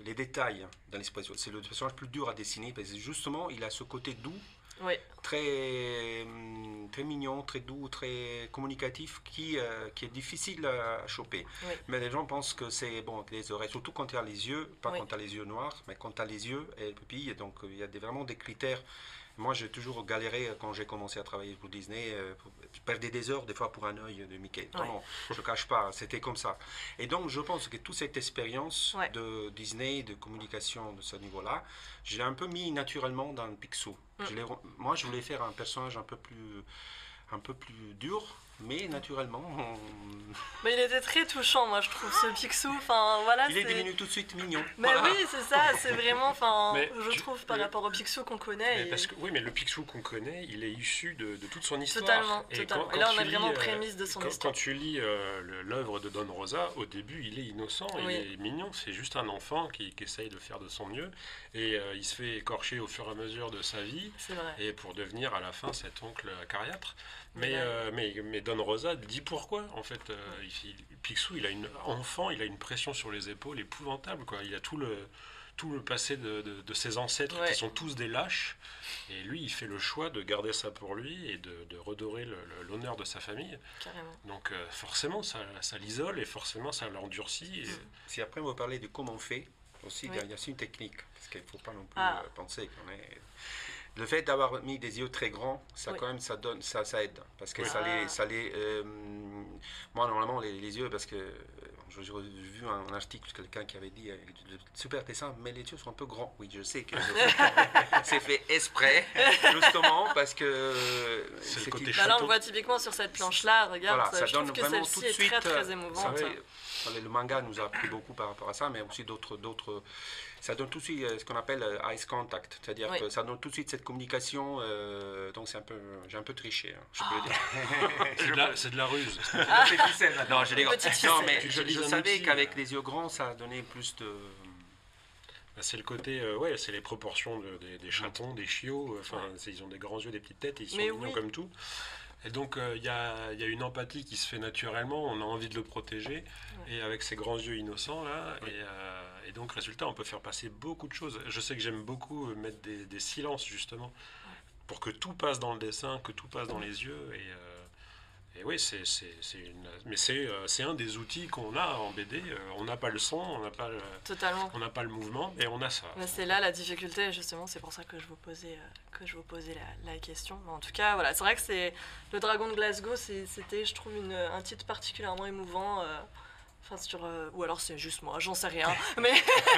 Les détails dans l'expression, c'est le personnage plus dur à dessiner parce que justement il a ce côté doux Oui, très, hum, très mignon, très doux, très communicatif, qui, euh, qui est difficile à choper. Oui. Mais les gens pensent que c'est bon avec les oreilles, surtout quand tu as les yeux, pas Oui. quand tu as les yeux noirs, mais quand tu as les yeux et les pupilles. Donc euh, il y a des, vraiment des critères. Moi, j'ai toujours galéré euh, quand j'ai commencé à travailler pour Disney. euh, je perdais des heures des fois pour un œil de Mickey. Vraiment, je ne cache pas, c'était comme ça. Et donc, je pense que toute cette expérience Ouais. de Disney, de communication de ce niveau-là, je l'ai un peu mis naturellement dans le Picsou. Mm. Je moi, je voulais faire un personnage un peu plus, un peu plus dur, mais naturellement, on- mais il était très touchant, moi, je trouve, ce Picsou. Enfin, voilà, il est c'est- devenu tout de suite mignon. Mais Voilà. oui, c'est ça, c'est vraiment, enfin, je tu- trouve, par le- rapport au Picsou qu'on connaît. Mais et- parce que, oui, mais le Picsou qu'on connaît, il est issu de, de toute son histoire. Totalement, Et totalement. quand- Et là, on a vraiment euh, prémisse de son quand, histoire. quand tu lis euh, l'œuvre de Don Rosa, au début, il est innocent, Oui. il est mignon, c'est juste un enfant qui, qui essaye de faire de son mieux. Et euh, il se fait écorcher au fur et à mesure de sa vie, et pour devenir à la fin cet oncle acariâtre. Mais, euh, mais, mais Don Rosa dit pourquoi, en fait. euh, il- Picsou, il a une enfant, il a une pression sur les épaules épouvantable, quoi. Il a tout le tout le passé de, de- de ses ancêtres Ouais. qui sont tous des lâches. Et lui, il fait le choix de garder ça pour lui et de, de redorer l'honneur de sa famille. Carrément. Donc euh, forcément, ça, ça l'isole et forcément, ça l'endurcit. et- Si après on va parler de comment on fait, aussi, il y a- Oui. a aussi une technique, parce qu'il ne faut pas non plus Ah. euh, penser qu'on est... Le fait d'avoir mis des yeux très grands, ça Oui. quand même, ça donne, ça, ça aide, parce que Oui. ça Ah. les, ça les, euh, moi normalement les, les yeux, parce que euh, j'ai vu un, article de quelqu'un qui avait dit, euh, super dessin, mais les yeux sont un peu grands. Oui, je sais que c'est fait exprès, justement, parce que euh, C'est côté Bah là, on voit typiquement sur cette planche-là, regarde, voilà, ça je donne trouve que vraiment tout celle-ci de est très suite. très euh, émouvante. le manga nous a appris beaucoup par rapport à ça, mais aussi d'autres ça donne tout de suite euh, ce qu'on appelle euh, eyes contact, c'est-à-dire Oui. que ça donne tout de suite cette communication. euh, donc c'est un peu, j'ai un peu triché, hein, je peux Ah. le dire. C'est de, la- c'est de la ruse. Ficelle. Non, je rigole. Non, mais je, je savais qu'avec euh. les yeux grands, ça donnait plus de. Bah, c'est le côté, euh, ouais, c'est les proportions de- des, des chatons, des chiots. euh, Enfin, ils ont des grands yeux, des petites têtes, et ils sont Mais mignons oui. comme tout. Et donc, euh, il y, a, il y a une empathie qui se fait naturellement. On a envie de le protéger. Et avec ses grands yeux innocents, là. Et, euh, et donc, résultat, on peut faire passer beaucoup de choses. Je sais que j'aime beaucoup euh, mettre des, des silences, justement, pour que tout passe dans le dessin, que tout passe dans les yeux. Et, euh, et oui, c'est, une, mais c'est, euh, c'est un des outils qu'on a en BD. On n'a pas le son, on n'a pas le, Totalement. on n'a pas le mouvement, et on a ça. Mais c'est là la difficulté, justement, c'est pour ça que je vous posais, que je vous posais la, la question. Mais en tout cas, voilà, c'est vrai que c'est le Dragon de Glasgow, c'était, je trouve, une, un titre particulièrement émouvant. euh, Enfin, sur, euh, ou alors c'est juste moi, j'en sais rien. Mais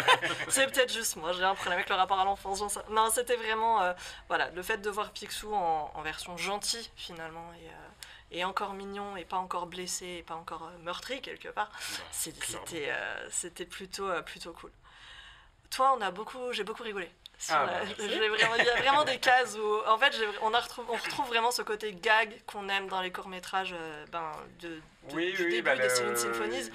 c'est peut-être juste moi, j'ai un problème avec le rapport à l'enfance. Non, c'était vraiment, euh, voilà, le fait de voir Picsou en, en version gentille finalement et, euh, et encore mignon et pas encore blessé et pas encore meurtri quelque part. Clairement. C'était euh, c'était plutôt, euh, plutôt cool. Toi, on a beaucoup, j'ai beaucoup rigolé. Ah, bah, vraiment- il y a vraiment des cases où, en fait, on, a retrouve, on retrouve vraiment ce côté gag qu'on aime dans les courts métrages ben, de, de- Oui, du oui, début bah, des Symphonies.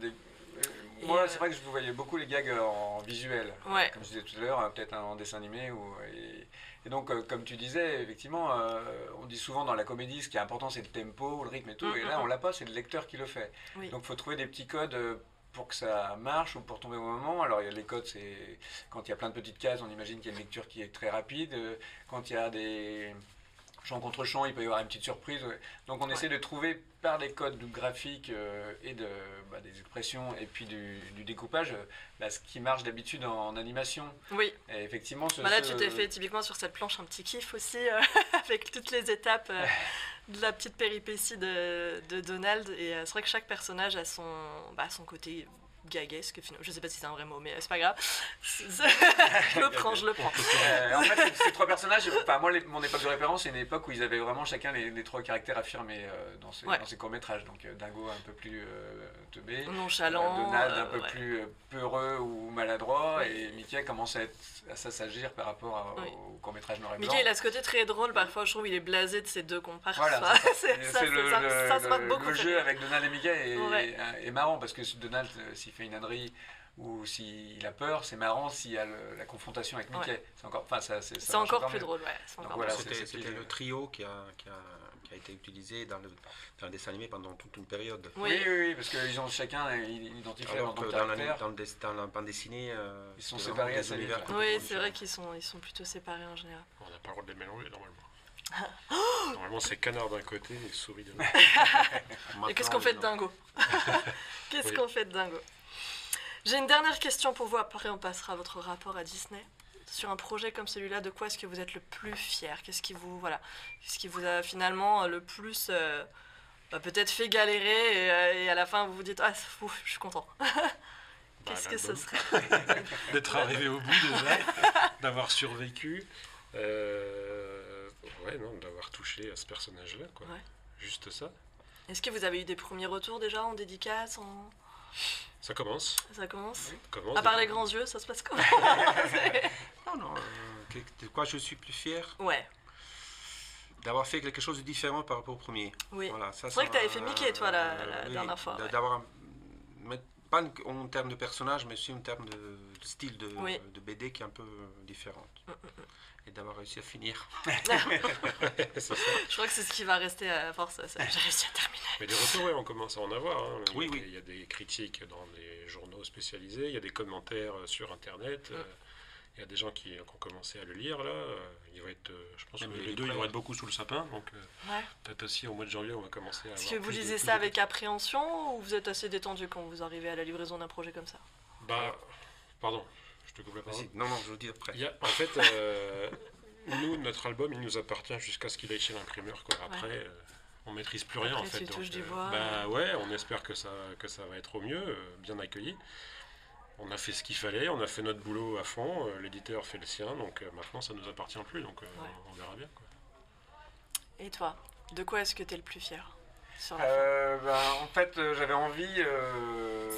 des- euh, Moi, euh, c'est vrai que je voyais beaucoup les gags euh, en visuel. Ouais. Comme je disais tout à l'heure, euh, peut-être en dessin animé. Ou, et, et donc, euh, comme tu disais, effectivement, euh, on dit souvent dans la comédie, ce qui est important, c'est le tempo, le rythme et tout. Mm, et mm, là, mm. on l'a pas, c'est le lecteur qui le fait. Oui. Donc, il faut trouver des petits codes euh, pour que ça marche ou pour tomber au moment. Alors, il y a les codes, c'est quand il y a plein de petites cases, on imagine qu'il y a une lecture qui est très rapide. Euh, Quand il y a des champ contre champ, il peut y avoir une petite surprise. ouais. Donc, on essaie de trouver par des codes graphiques euh, et de, bah, des expressions et puis du, du découpage euh, bah, ce qui marche d'habitude en, animation. Oui, Et effectivement, ce, Bah là, ce- tu t'es fait typiquement sur cette planche un petit kiff aussi, euh, avec toutes les étapes euh, de la petite péripétie de, de Donald. Et c'est vrai que chaque personnage a son, son côté gaguesque. Je sais pas si c'est un vrai mot, mais euh, c'est pas grave. Je le prends, je le prends. Euh, en fait, ces trois personnages, enfin, moi, les- mon époque de référence, c'est une époque où ils avaient vraiment chacun les, les trois caractères affirmés euh, dans ces, Ouais. dans ces courts-métrages. Donc, Dingo un peu plus teubé, euh, Nonchalant. Donald un euh, peu ouais. plus euh, peureux ou maladroit, Oui. et Mickey commence à, être, à s'assagir par rapport à- Oui. au court-métrage noir et blanc. Mickey, il a ce côté très drôle, parfois je trouve il est blasé de ses deux comparses. Voilà, ça. c'est- ça, le, ça- le- ça, ça m'a le- beaucoup le jeu avec Donald et Mickey est, Ouais. est marrant parce que Donald, s'il fait une ânerie ou s'il a peur, c'est marrant s'il y a le- la confrontation avec Mickey. C'est encore, enfin, ça, c'est, encore plus drôle, ouais. C'était le trio qui a, qui, a, qui a été utilisé dans le, dans le dessin animé pendant toute une période. Oui. Oui, oui, oui, parce qu'ils ont chacun identifié Alors dans que le dans la, dans, le des- dans la bande dessinée, euh, Ils sont séparés vite, univers Oui, c'est vrai qu'ils sont, ils sont plutôt séparés en général. On n'a pas le droit de les mélanger normalement. normalement, c'est canard d'un côté et souris de l'autre. Et qu'est-ce qu'on fait de dingo? Qu'est-ce Oui. qu'on fait de dingo? J'ai une dernière question pour vous, après on passera à votre rapport à Disney. Sur un projet comme celui-là, de quoi est-ce que vous êtes le plus fier? Qu'est-ce qui vous voilà Qu'est-ce qui vous a finalement euh, le plus euh, bah, peut-être fait galérer et, euh, et à la fin vous vous dites ah ouf, je suis content. Bah, Qu'est-ce que ce serait? D'être arrivé au bout déjà, d'avoir survécu. euh, ouais, non, d'avoir touché à ce personnage-là, quoi. Ouais. Juste ça. Est-ce que vous avez eu des premiers retours déjà en dédicace en... Ça commence. Ça commence À part les grands yeux, ça se passe comment Non, non. euh, de quoi je suis plus fier Ouais, D'avoir fait quelque chose de différent par rapport au premier. oui. Voilà, C'est vrai que t'avais m'a- fait Mickey, toi, la- la oui, dernière fois, ouais. D'avoir, mais pas en termes de personnage, mais aussi en termes de, de style de, Oui. de BD qui est un peu différente. Mm, Et d'avoir réussi à finir. Ça. Je crois que c'est ce qui va rester à force. J'ai réussi à terminer. Mais des retours, ouais, on commence à en avoir. hein. Il y a Oui, des- oui. Il y a des critiques dans les journaux spécialisés, il y a des commentaires euh, sur Internet. euh, Il y a des gens qui, qui ont commencé à le lire, là. euh, Il va être, je pense que Même les les deux, ils prêts. vont être beaucoup sous le sapin. Donc, Ouais. peut-être aussi au mois de janvier, on va commencer à Est-ce avoir que vous de- lisez ça de- avec appréhension ou vous êtes assez détendu quand vous arrivez à la livraison d'un projet comme ça? Bah, pardon, te coupe la parole. Vas-y. Non, non, je vous le dis après. Il y a- en fait, euh, nous, notre album, il nous appartient jusqu'à ce qu'il aille chez l'imprimeur. Quoi. Après, euh, on maîtrise plus rien. Après, en fait. du euh, bois. bah ouais, on espère que ça, que ça va être au mieux, euh, bien accueilli. On a fait ce qu'il fallait, on a fait notre boulot à fond, euh, l'éditeur fait le sien, donc euh, maintenant ça nous appartient plus, donc euh, Ouais. on verra bien. Quoi. Et toi De quoi est-ce que tu es le plus fier? Sur la fin Euh, ben, en fait, euh, j'avais envie euh,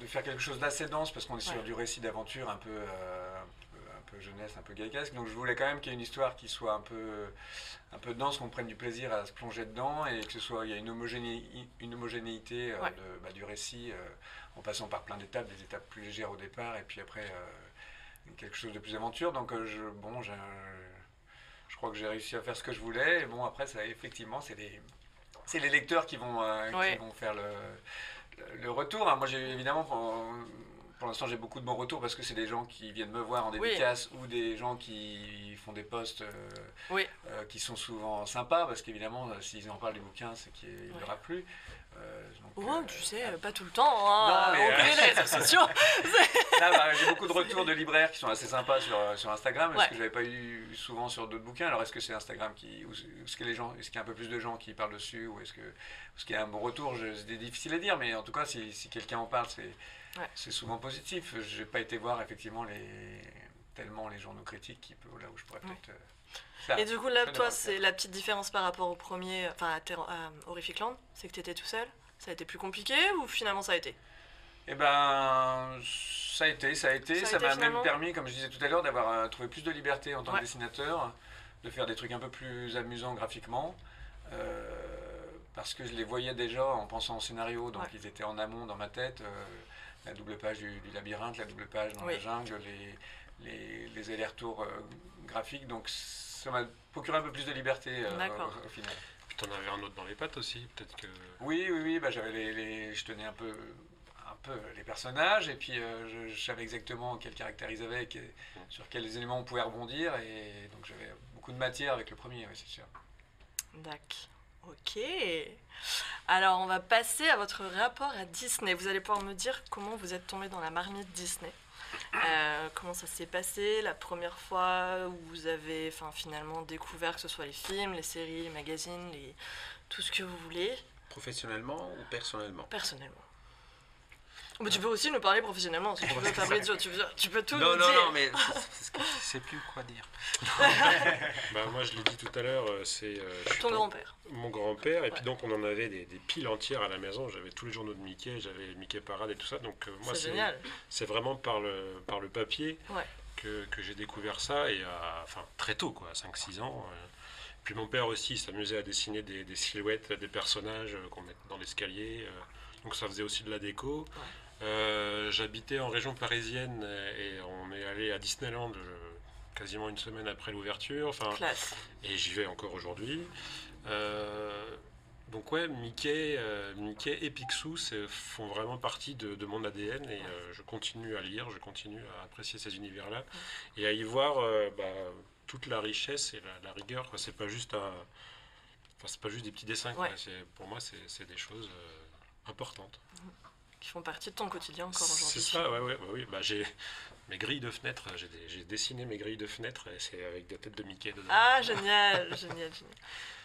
de faire quelque chose d'assez dense parce qu'on est sur Ouais. du récit d'aventure un peu, un peu, un peu jeunesse, un peu gaïcasque. Donc, je voulais quand même qu'il y ait une histoire qui soit un peu, un peu dense, qu'on prenne du plaisir à se plonger dedans et que ce soit, il y a une, homogéné- une homogénéité euh, Ouais. de- bah, du récit euh, en passant par plein d'étapes, des étapes plus légères au départ et puis après euh, quelque chose de plus aventure. Donc, je, bon, j'ai- je crois que j'ai réussi à faire ce que je voulais. Et bon, après, ça, effectivement, c'est les, c'est les lecteurs qui vont, euh, qui Ouais. vont faire le, le- le retour. hein. Moi, j'ai évidemment, pour, pour l'instant, j'ai beaucoup de bons retours parce que c'est des gens qui viennent me voir en Oui. dédicace ou des gens qui font des posts euh, Oui. euh, qui sont souvent sympas parce qu'évidemment, euh, s'ils en parlent du bouquin, c'est qu'il Ouais. leur a plu. Euh, donc, Oh, euh, tu sais, pas tout le temps, hein. Non, mais, on euh, connaît les bah, j'ai beaucoup de retours de libraires qui sont assez sympas sur, euh, sur Instagram, ce Ouais. que je n'avais pas eu souvent sur d'autres bouquins? Alors, est-ce que c'est Instagram qui. Est-ce que qu'il y a un peu plus de gens qui parlent dessus Ou est-ce que- est-ce qu'il y a un bon retour? C'est difficile à dire, mais en tout cas, si, si quelqu'un en parle, c'est Ouais. c'est souvent positif. Je n'ai pas été voir effectivement les, tellement les journaux critiques qui là où je pourrais Ouais. peut-être. Et du coup, là, toi, c'est la petite différence par rapport au premier, enfin à, Horrific Land, c'est que tu étais tout seul. Ça a été plus compliqué ou finalement ça a été? Eh ben, ça a été, ça a été. Ça m'a même permis, comme je disais tout à l'heure, d'avoir euh, trouvé plus de liberté en tant Ouais. que dessinateur, de faire des trucs un peu plus amusants graphiquement. euh, parce que je les voyais déjà en pensant au scénario, donc Ouais. ils étaient en amont dans ma tête. euh, la double page du, du labyrinthe, la double page dans Oui. la jungle, les, les, les allers-retours euh, graphiques. Donc ça m'a procuré un peu plus de liberté euh, D'accord. au, au final. Puis t'en avais un autre dans les pattes aussi, peut-être que. Oui, oui, oui, bah, j'avais les, les- je tenais un peu, un peu les personnages et puis euh, je, je savais exactement quel caractère ils avaient, que- sur quels éléments on pouvait rebondir et donc j'avais beaucoup de matière avec le premier, oui, c'est sûr. D'accord. Ok. Alors, on va passer à votre rapport à Disney. Vous allez pouvoir me dire comment vous êtes tombé dans la marmite Disney. Euh, comment ça s'est passé la première fois où vous avez finalement découvert que ce soit les films, les séries, les magazines, les... tout ce que vous voulez, Professionnellement ou personnellement? Personnellement. Mais tu peux aussi nous parler professionnellement si tu veux, Fabrizio. Tu, veux- tu peux tout Non, nous non, dire. non, mais c'est- c'est- je sais plus quoi dire. Bah, moi, je l'ai dit tout à l'heure, euh, c'est. euh, Ton grand-père. Mon grand-père, et Ouais. puis donc on en avait des, des piles entières à la maison. J'avais tous les journaux de Mickey, j'avais Mickey Parade et tout ça. Donc euh, moi, C'est vraiment par le, par le papier Ouais. que, que j'ai découvert ça, et à- enfin très tôt, quoi, à 5-6 ans. euh. Puis mon père aussi s'amusait à dessiner des, des silhouettes, des personnages euh, qu'on met dans l'escalier. euh. donc ça faisait aussi de la déco. Euh, J'habitais en région parisienne et on est allé à Disneyland euh, quasiment une semaine après l'ouverture. Enfin, Classe. et j'y vais encore aujourd'hui. Euh, donc ouais, Mickey, euh, Mickey et Picsou font vraiment partie de, de mon ADN et euh, je continue à lire, je continue à apprécier ces univers-là et à y voir bah, toute la richesse et la, la rigueur. C'est pas juste un, enfin, c'est pas juste des petits dessins. Ouais. Pour moi, c'est des choses importantes. Qui font partie de ton quotidien encore C'est aujourd'hui. ça, ouais, ouais, ouais, oui. Bah, j'ai mes grilles de fenêtres, j'ai des- j'ai dessiné mes grilles de fenêtres et c'est avec des têtes de Mickey dedans. Ah, génial, génial, génial.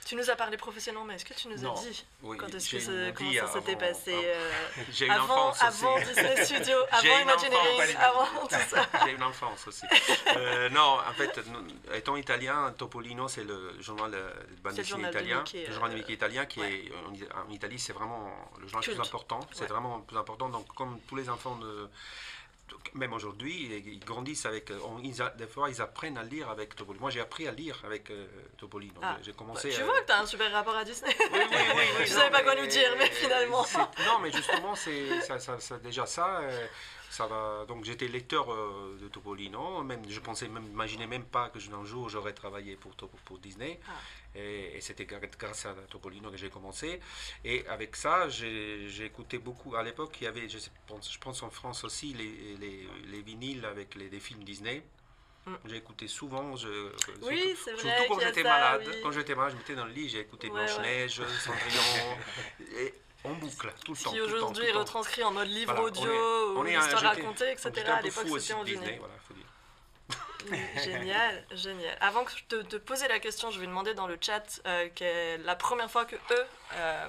Tu nous as parlé professionnellement, mais est-ce que tu nous Non. as dit Oui, quand est-ce que ça- comment ça s'était passé avant- euh, J'ai une avant, enfance avant aussi. Disney Studio, avant Imagineering, avant tout ça J'ai une enfance aussi. Euh, non, en fait, étant italien, Topolino, c'est le journal de dessinée de italien. Mickey, le journal de euh, Mickey italien, qui ouais. est en, Italie, c'est vraiment le journal le plus important. C'est Ouais. vraiment le plus important. Donc, comme tous les enfants de. Même aujourd'hui, ils grandissent avec. on- ils a- des fois, ils apprennent à lire avec Topolino. Moi, j'ai appris à lire avec euh, Topolino. Ah, J'ai Bah, commencé. Tu euh, vois que t'as un super rapport à Disney. oui, oui, oui, Je savais pas quoi nous dire, mais finalement. Non, mais justement, c'est ça, ça- ça- déjà ça. euh, ça va. Donc j'étais lecteur euh, de Topolino. Même, je pensais même, imaginais même pas que un jour j'aurais travaillé pour, Disney. Ah. Et, et c'était grâce à Topolino que j'ai commencé. Et avec ça, j'ai écouté beaucoup. À l'époque, il y avait, je, pense, je pense en France aussi, les, les, les vinyles avec les, films Disney. Mm. J'ai écouté souvent. Je, Oui, surtout- vrai Surtout quand j'étais malade. oui. Quand j'étais malade, je m'étais dans le lit, j'ai écouté Ouais, ouais. Blanche-Neige, Cendrillon. et en boucle, tout le temps. qui aujourd'hui est retranscrit en mode livre Voilà, on audio, est- on ou histoire racontée, etc. À l'époque, c'était en de Disney, Disney. voilà, faut dire. génial, génial. Avant que je te, poser la question, je vais demander dans le chat euh, que la première fois que eux euh,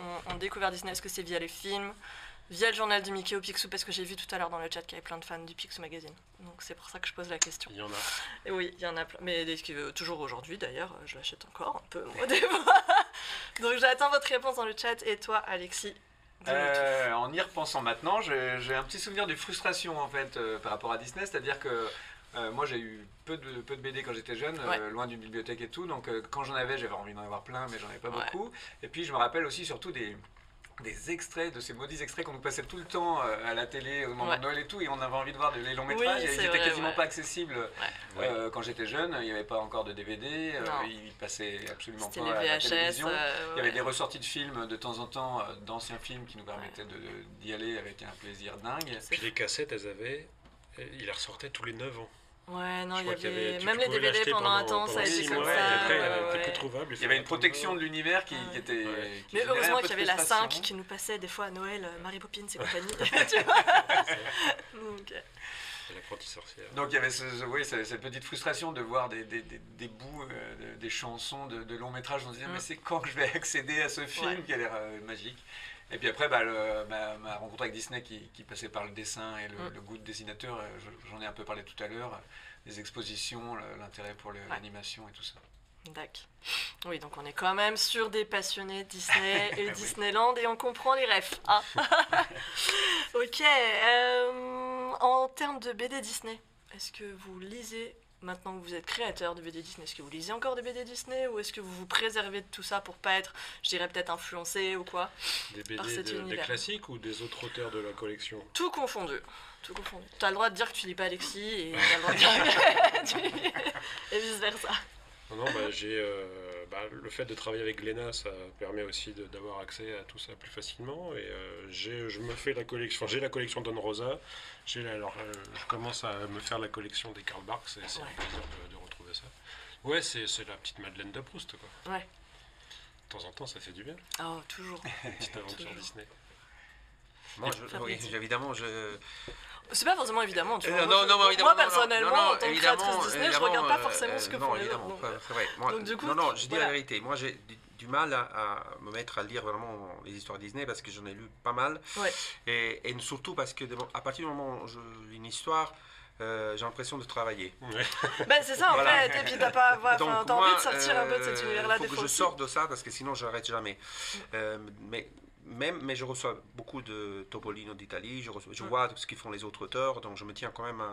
ont, ont découvert Disney, est-ce que c'est via les films, via le journal du Mickey au Picsou, parce que j'ai vu tout à l'heure dans le chat qu'il y avait plein de fans du Picsou Magazine. Donc c'est pour ça que je pose la question. Il y en a. Et oui, il y en a plein. Mais des- qui- toujours aujourd'hui d'ailleurs, je l'achète encore un peu, moi, des fois. Donc j'attends votre réponse dans le chat. Et toi, Alexis Euh, en y repensant maintenant, j'ai un petit souvenir de frustration en fait euh, par rapport à Disney, c'est-à-dire que euh, moi j'ai eu peu de, peu de BD quand j'étais jeune, euh, Ouais. loin d'une bibliothèque et tout, donc euh, quand j'en avais j'avais envie d'en avoir plein mais j'en avais pas Ouais. beaucoup. Et puis je me rappelle aussi surtout des, des extraits, de ces maudits extraits qu'on nous passait tout le temps euh, à la télé au moment Ouais. de Noël et tout, et on avait envie de voir de- les longs métrages, Oui, et ils étaient vrai, quasiment ouais. pas accessibles euh, quand j'étais jeune, il n'y avait pas encore de DVD, euh, ils passaient absolument pas les à la télévision. euh, Il y avait des ressorties de films de temps en temps, d'anciens films qui nous permettaient de- d'y aller avec un plaisir dingue. Puis les cassettes, elles avaient. Ils les ressortaient tous les 9 ans. Ouais, non, il y avait. tu Même les DVD pendant un temps, ça a été comme mois, ça. et après, ouais, elle était ouais. plus trouvable. Il y avait une protection de l'univers qui, était. Qui Mais heureusement qu'il y avait la 5 frustration. qui nous passait des fois à Noël, euh, Mary Poppins et compagnie. tu vois Donc, euh, sorcière. Donc il y avait ce, ce- oui, ce- cette petite frustration de voir des, des, des, des bouts, euh, de- des chansons de, de long métrage. On se disait, Mm. mais c'est quand que je vais accéder à ce film Ouais. qui a l'air euh, magique Et puis après, bah, le- ma, ma rencontre avec Disney qui, qui passait par le dessin et le, Mm. le goût de dessinateur, euh, je- j'en ai un peu parlé tout à l'heure, les expositions, l'intérêt pour l'animation et tout ça. D'accord. Oui, donc on est quand même sur des passionnés de Disney et. Disneyland et on comprend les refs. hein. ok. euh, en termes de BD Disney, est-ce que vous lisez, maintenant que vous êtes créateur de BD Disney, est-ce que vous lisez encore des BD Disney ou est-ce que vous vous préservez de tout ça pour pas être, je dirais peut-être influencé ou quoi Des par BD cet de- des univers. classiques ou des autres auteurs de la collection Tout confondu. Tout confondu. T'as le droit de dire que tu lis pas Alexis et t'as le droit de dire que tu lis- et vice versa. Non, non, bah, j'ai, euh, bah, le fait de travailler avec Glénat, ça permet aussi de- d'avoir accès à tout ça plus facilement. Et euh, j'ai, je me fais la collection, j'ai la collection Don Rosa. J'ai la- alors, euh, je commence à me faire la collection des Karl Barks. et c'est Ouais. un plaisir de, de retrouver ça. Ouais, c'est, c'est la petite Madeleine de Proust, quoi. Ouais. De temps en temps, ça fait du bien. Oh, toujours. Une petite aventure Toujours. Disney. Moi, je- oui, évidemment, je. C'est pas forcément évidemment, tu vois. Euh, Moi, non, non, moi, évidemment, non, personnellement, non, non, en tant que créatrice Disney, je regarde pas euh, forcément ce que font non, les autres. évidemment, donc, pas- c'est vrai. Moi, donc, du coup, non, non, je dis voilà. la vérité. Moi, j'ai du, du mal à, à me mettre à lire vraiment les histoires Disney parce que j'en ai lu pas mal. Ouais. Et, et surtout parce que de- à partir du moment où je lis une histoire, euh, j'ai l'impression de travailler. Ouais. Ben, c'est ça en Voilà. fait, et puis t'as pas, voilà, Donc, moi, envie de sortir un peu de cet univers-là faut des que fois je sorte de ça parce que sinon je n'arrête jamais. Euh, mais même, mais je reçois beaucoup de Topolino d'Italie, je, reçois- je Mm. vois ce qu'ils font les autres auteurs, donc je me tiens quand même à.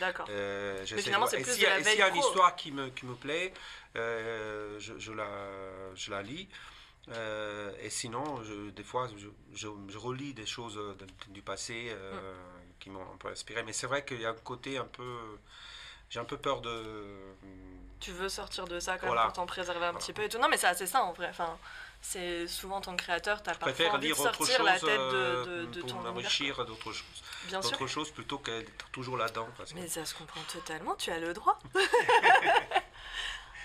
D'accord. euh, de finalement, c'est plus s'il y de la et s'il y a veille une histoire qui me, qui me plaît, euh, je, je la, je la lis. Euh, et sinon, je- des fois, je, je- relis des choses de- du passé euh, qui m'ont un peu inspiré. Mais c'est vrai qu'il y a un côté un peu. J'ai un peu peur de. Tu veux sortir de ça quand Voilà. même pour t'en préserver un petit peu et tout. Non, mais c'est assez ça en vrai. Enfin, c'est souvent que créateur, t'as Je parfois envie de sortir chose la tête de, euh, de, de pour ton univers. m'enrichir d'autres choses. Bien sûr. D'autres choses plutôt que d'être toujours là-dedans. Mais ça se comprend totalement, tu as le droit.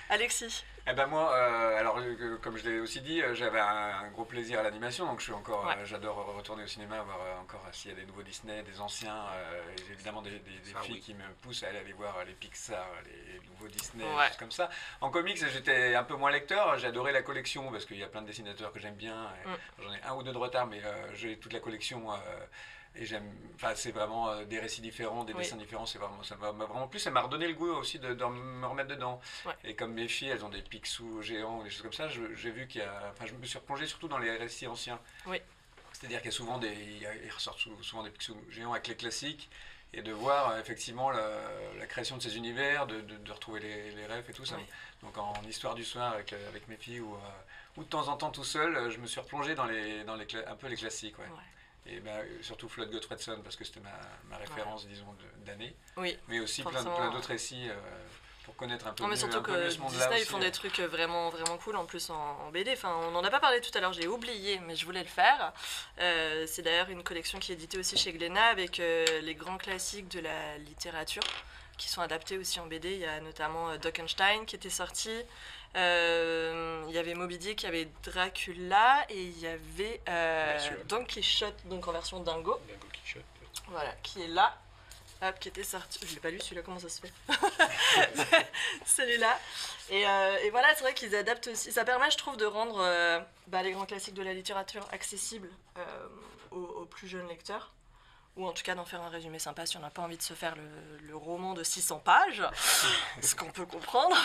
Alexis, Eh ben moi, euh, alors euh, comme je l'ai aussi dit, euh, j'avais un, un gros plaisir à l'animation, donc je suis encore, Ouais. euh, j'adore retourner au cinéma, voir euh, encore s'il y a des nouveaux Disney, des anciens, euh, j'ai évidemment des, des- des Ça, filles oui. qui me poussent à aller, aller voir les Pixar, les nouveaux Disney, des Ouais. choses comme ça. En comics, j'étais un peu moins lecteur, j'ai adoré la collection parce qu'il y a plein de dessinateurs que j'aime bien. Mm. J'en ai un ou deux de retard, mais euh, j'ai toute la collection. Et j'aime, enfin, c'est vraiment euh, des récits différents, des Oui. dessins différents. C'est vraiment, ça m'a vraiment plu. Ça m'a redonné le goût aussi de, de me remettre dedans. Ouais. Et comme mes filles, elles ont des Picsou géants, des choses comme ça, j'ai vu qu'il y a, enfin, je me suis replongé surtout dans les récits anciens. Oui. C'est-à-dire qu'il y a souvent des, il ressort sou- souvent des Picsou géants avec les classiques. Et de voir euh, effectivement la, la création de ces univers, de, de- de retrouver les, les rêves et tout ça. Oui. Donc en histoire du soir avec, euh, avec mes filles ou, euh, ou de temps en temps tout seul, je me suis replongé dans, les, dans les, un peu les classiques. Ouais. Ouais. Et ben, euh, surtout Flood Gottfredson parce que c'était ma, ma référence, disons, d'année. oui. Mais aussi plein, plein d'autres récits euh, pour connaître un peu Non, mais mieux, surtout un peu que mieux ce monde-là Disney, ils aussi, font euh. des trucs vraiment, vraiment cool en plus en, en BD. Enfin, on n'en a pas parlé tout à l'heure, j'ai oublié, mais je voulais le faire. Euh, c'est d'ailleurs une collection qui est éditée aussi chez Glénat avec euh, les grands classiques de la littérature qui sont adaptés aussi en BD. Il y a notamment euh, Dockenstein qui était sorti. Euh, il y avait Moby Dick, il y avait Dracula et il y avait euh. Don Quichotte, donc en version dingo. Dingo Quichotte. Voilà, qui est là. Hop, qui était sorti. Je l'ai pas lu celui-là, comment ça se fait Celui-là. Et, euh, et voilà, c'est vrai qu'ils adaptent aussi. Ça permet, je trouve, de rendre euh, bah, les grands classiques de la littérature accessibles euh, aux, aux plus jeunes lecteurs. Ou en tout cas d'en faire un résumé sympa si on n'a pas envie de se faire le, le roman de 600 pages, ce qu'on peut comprendre.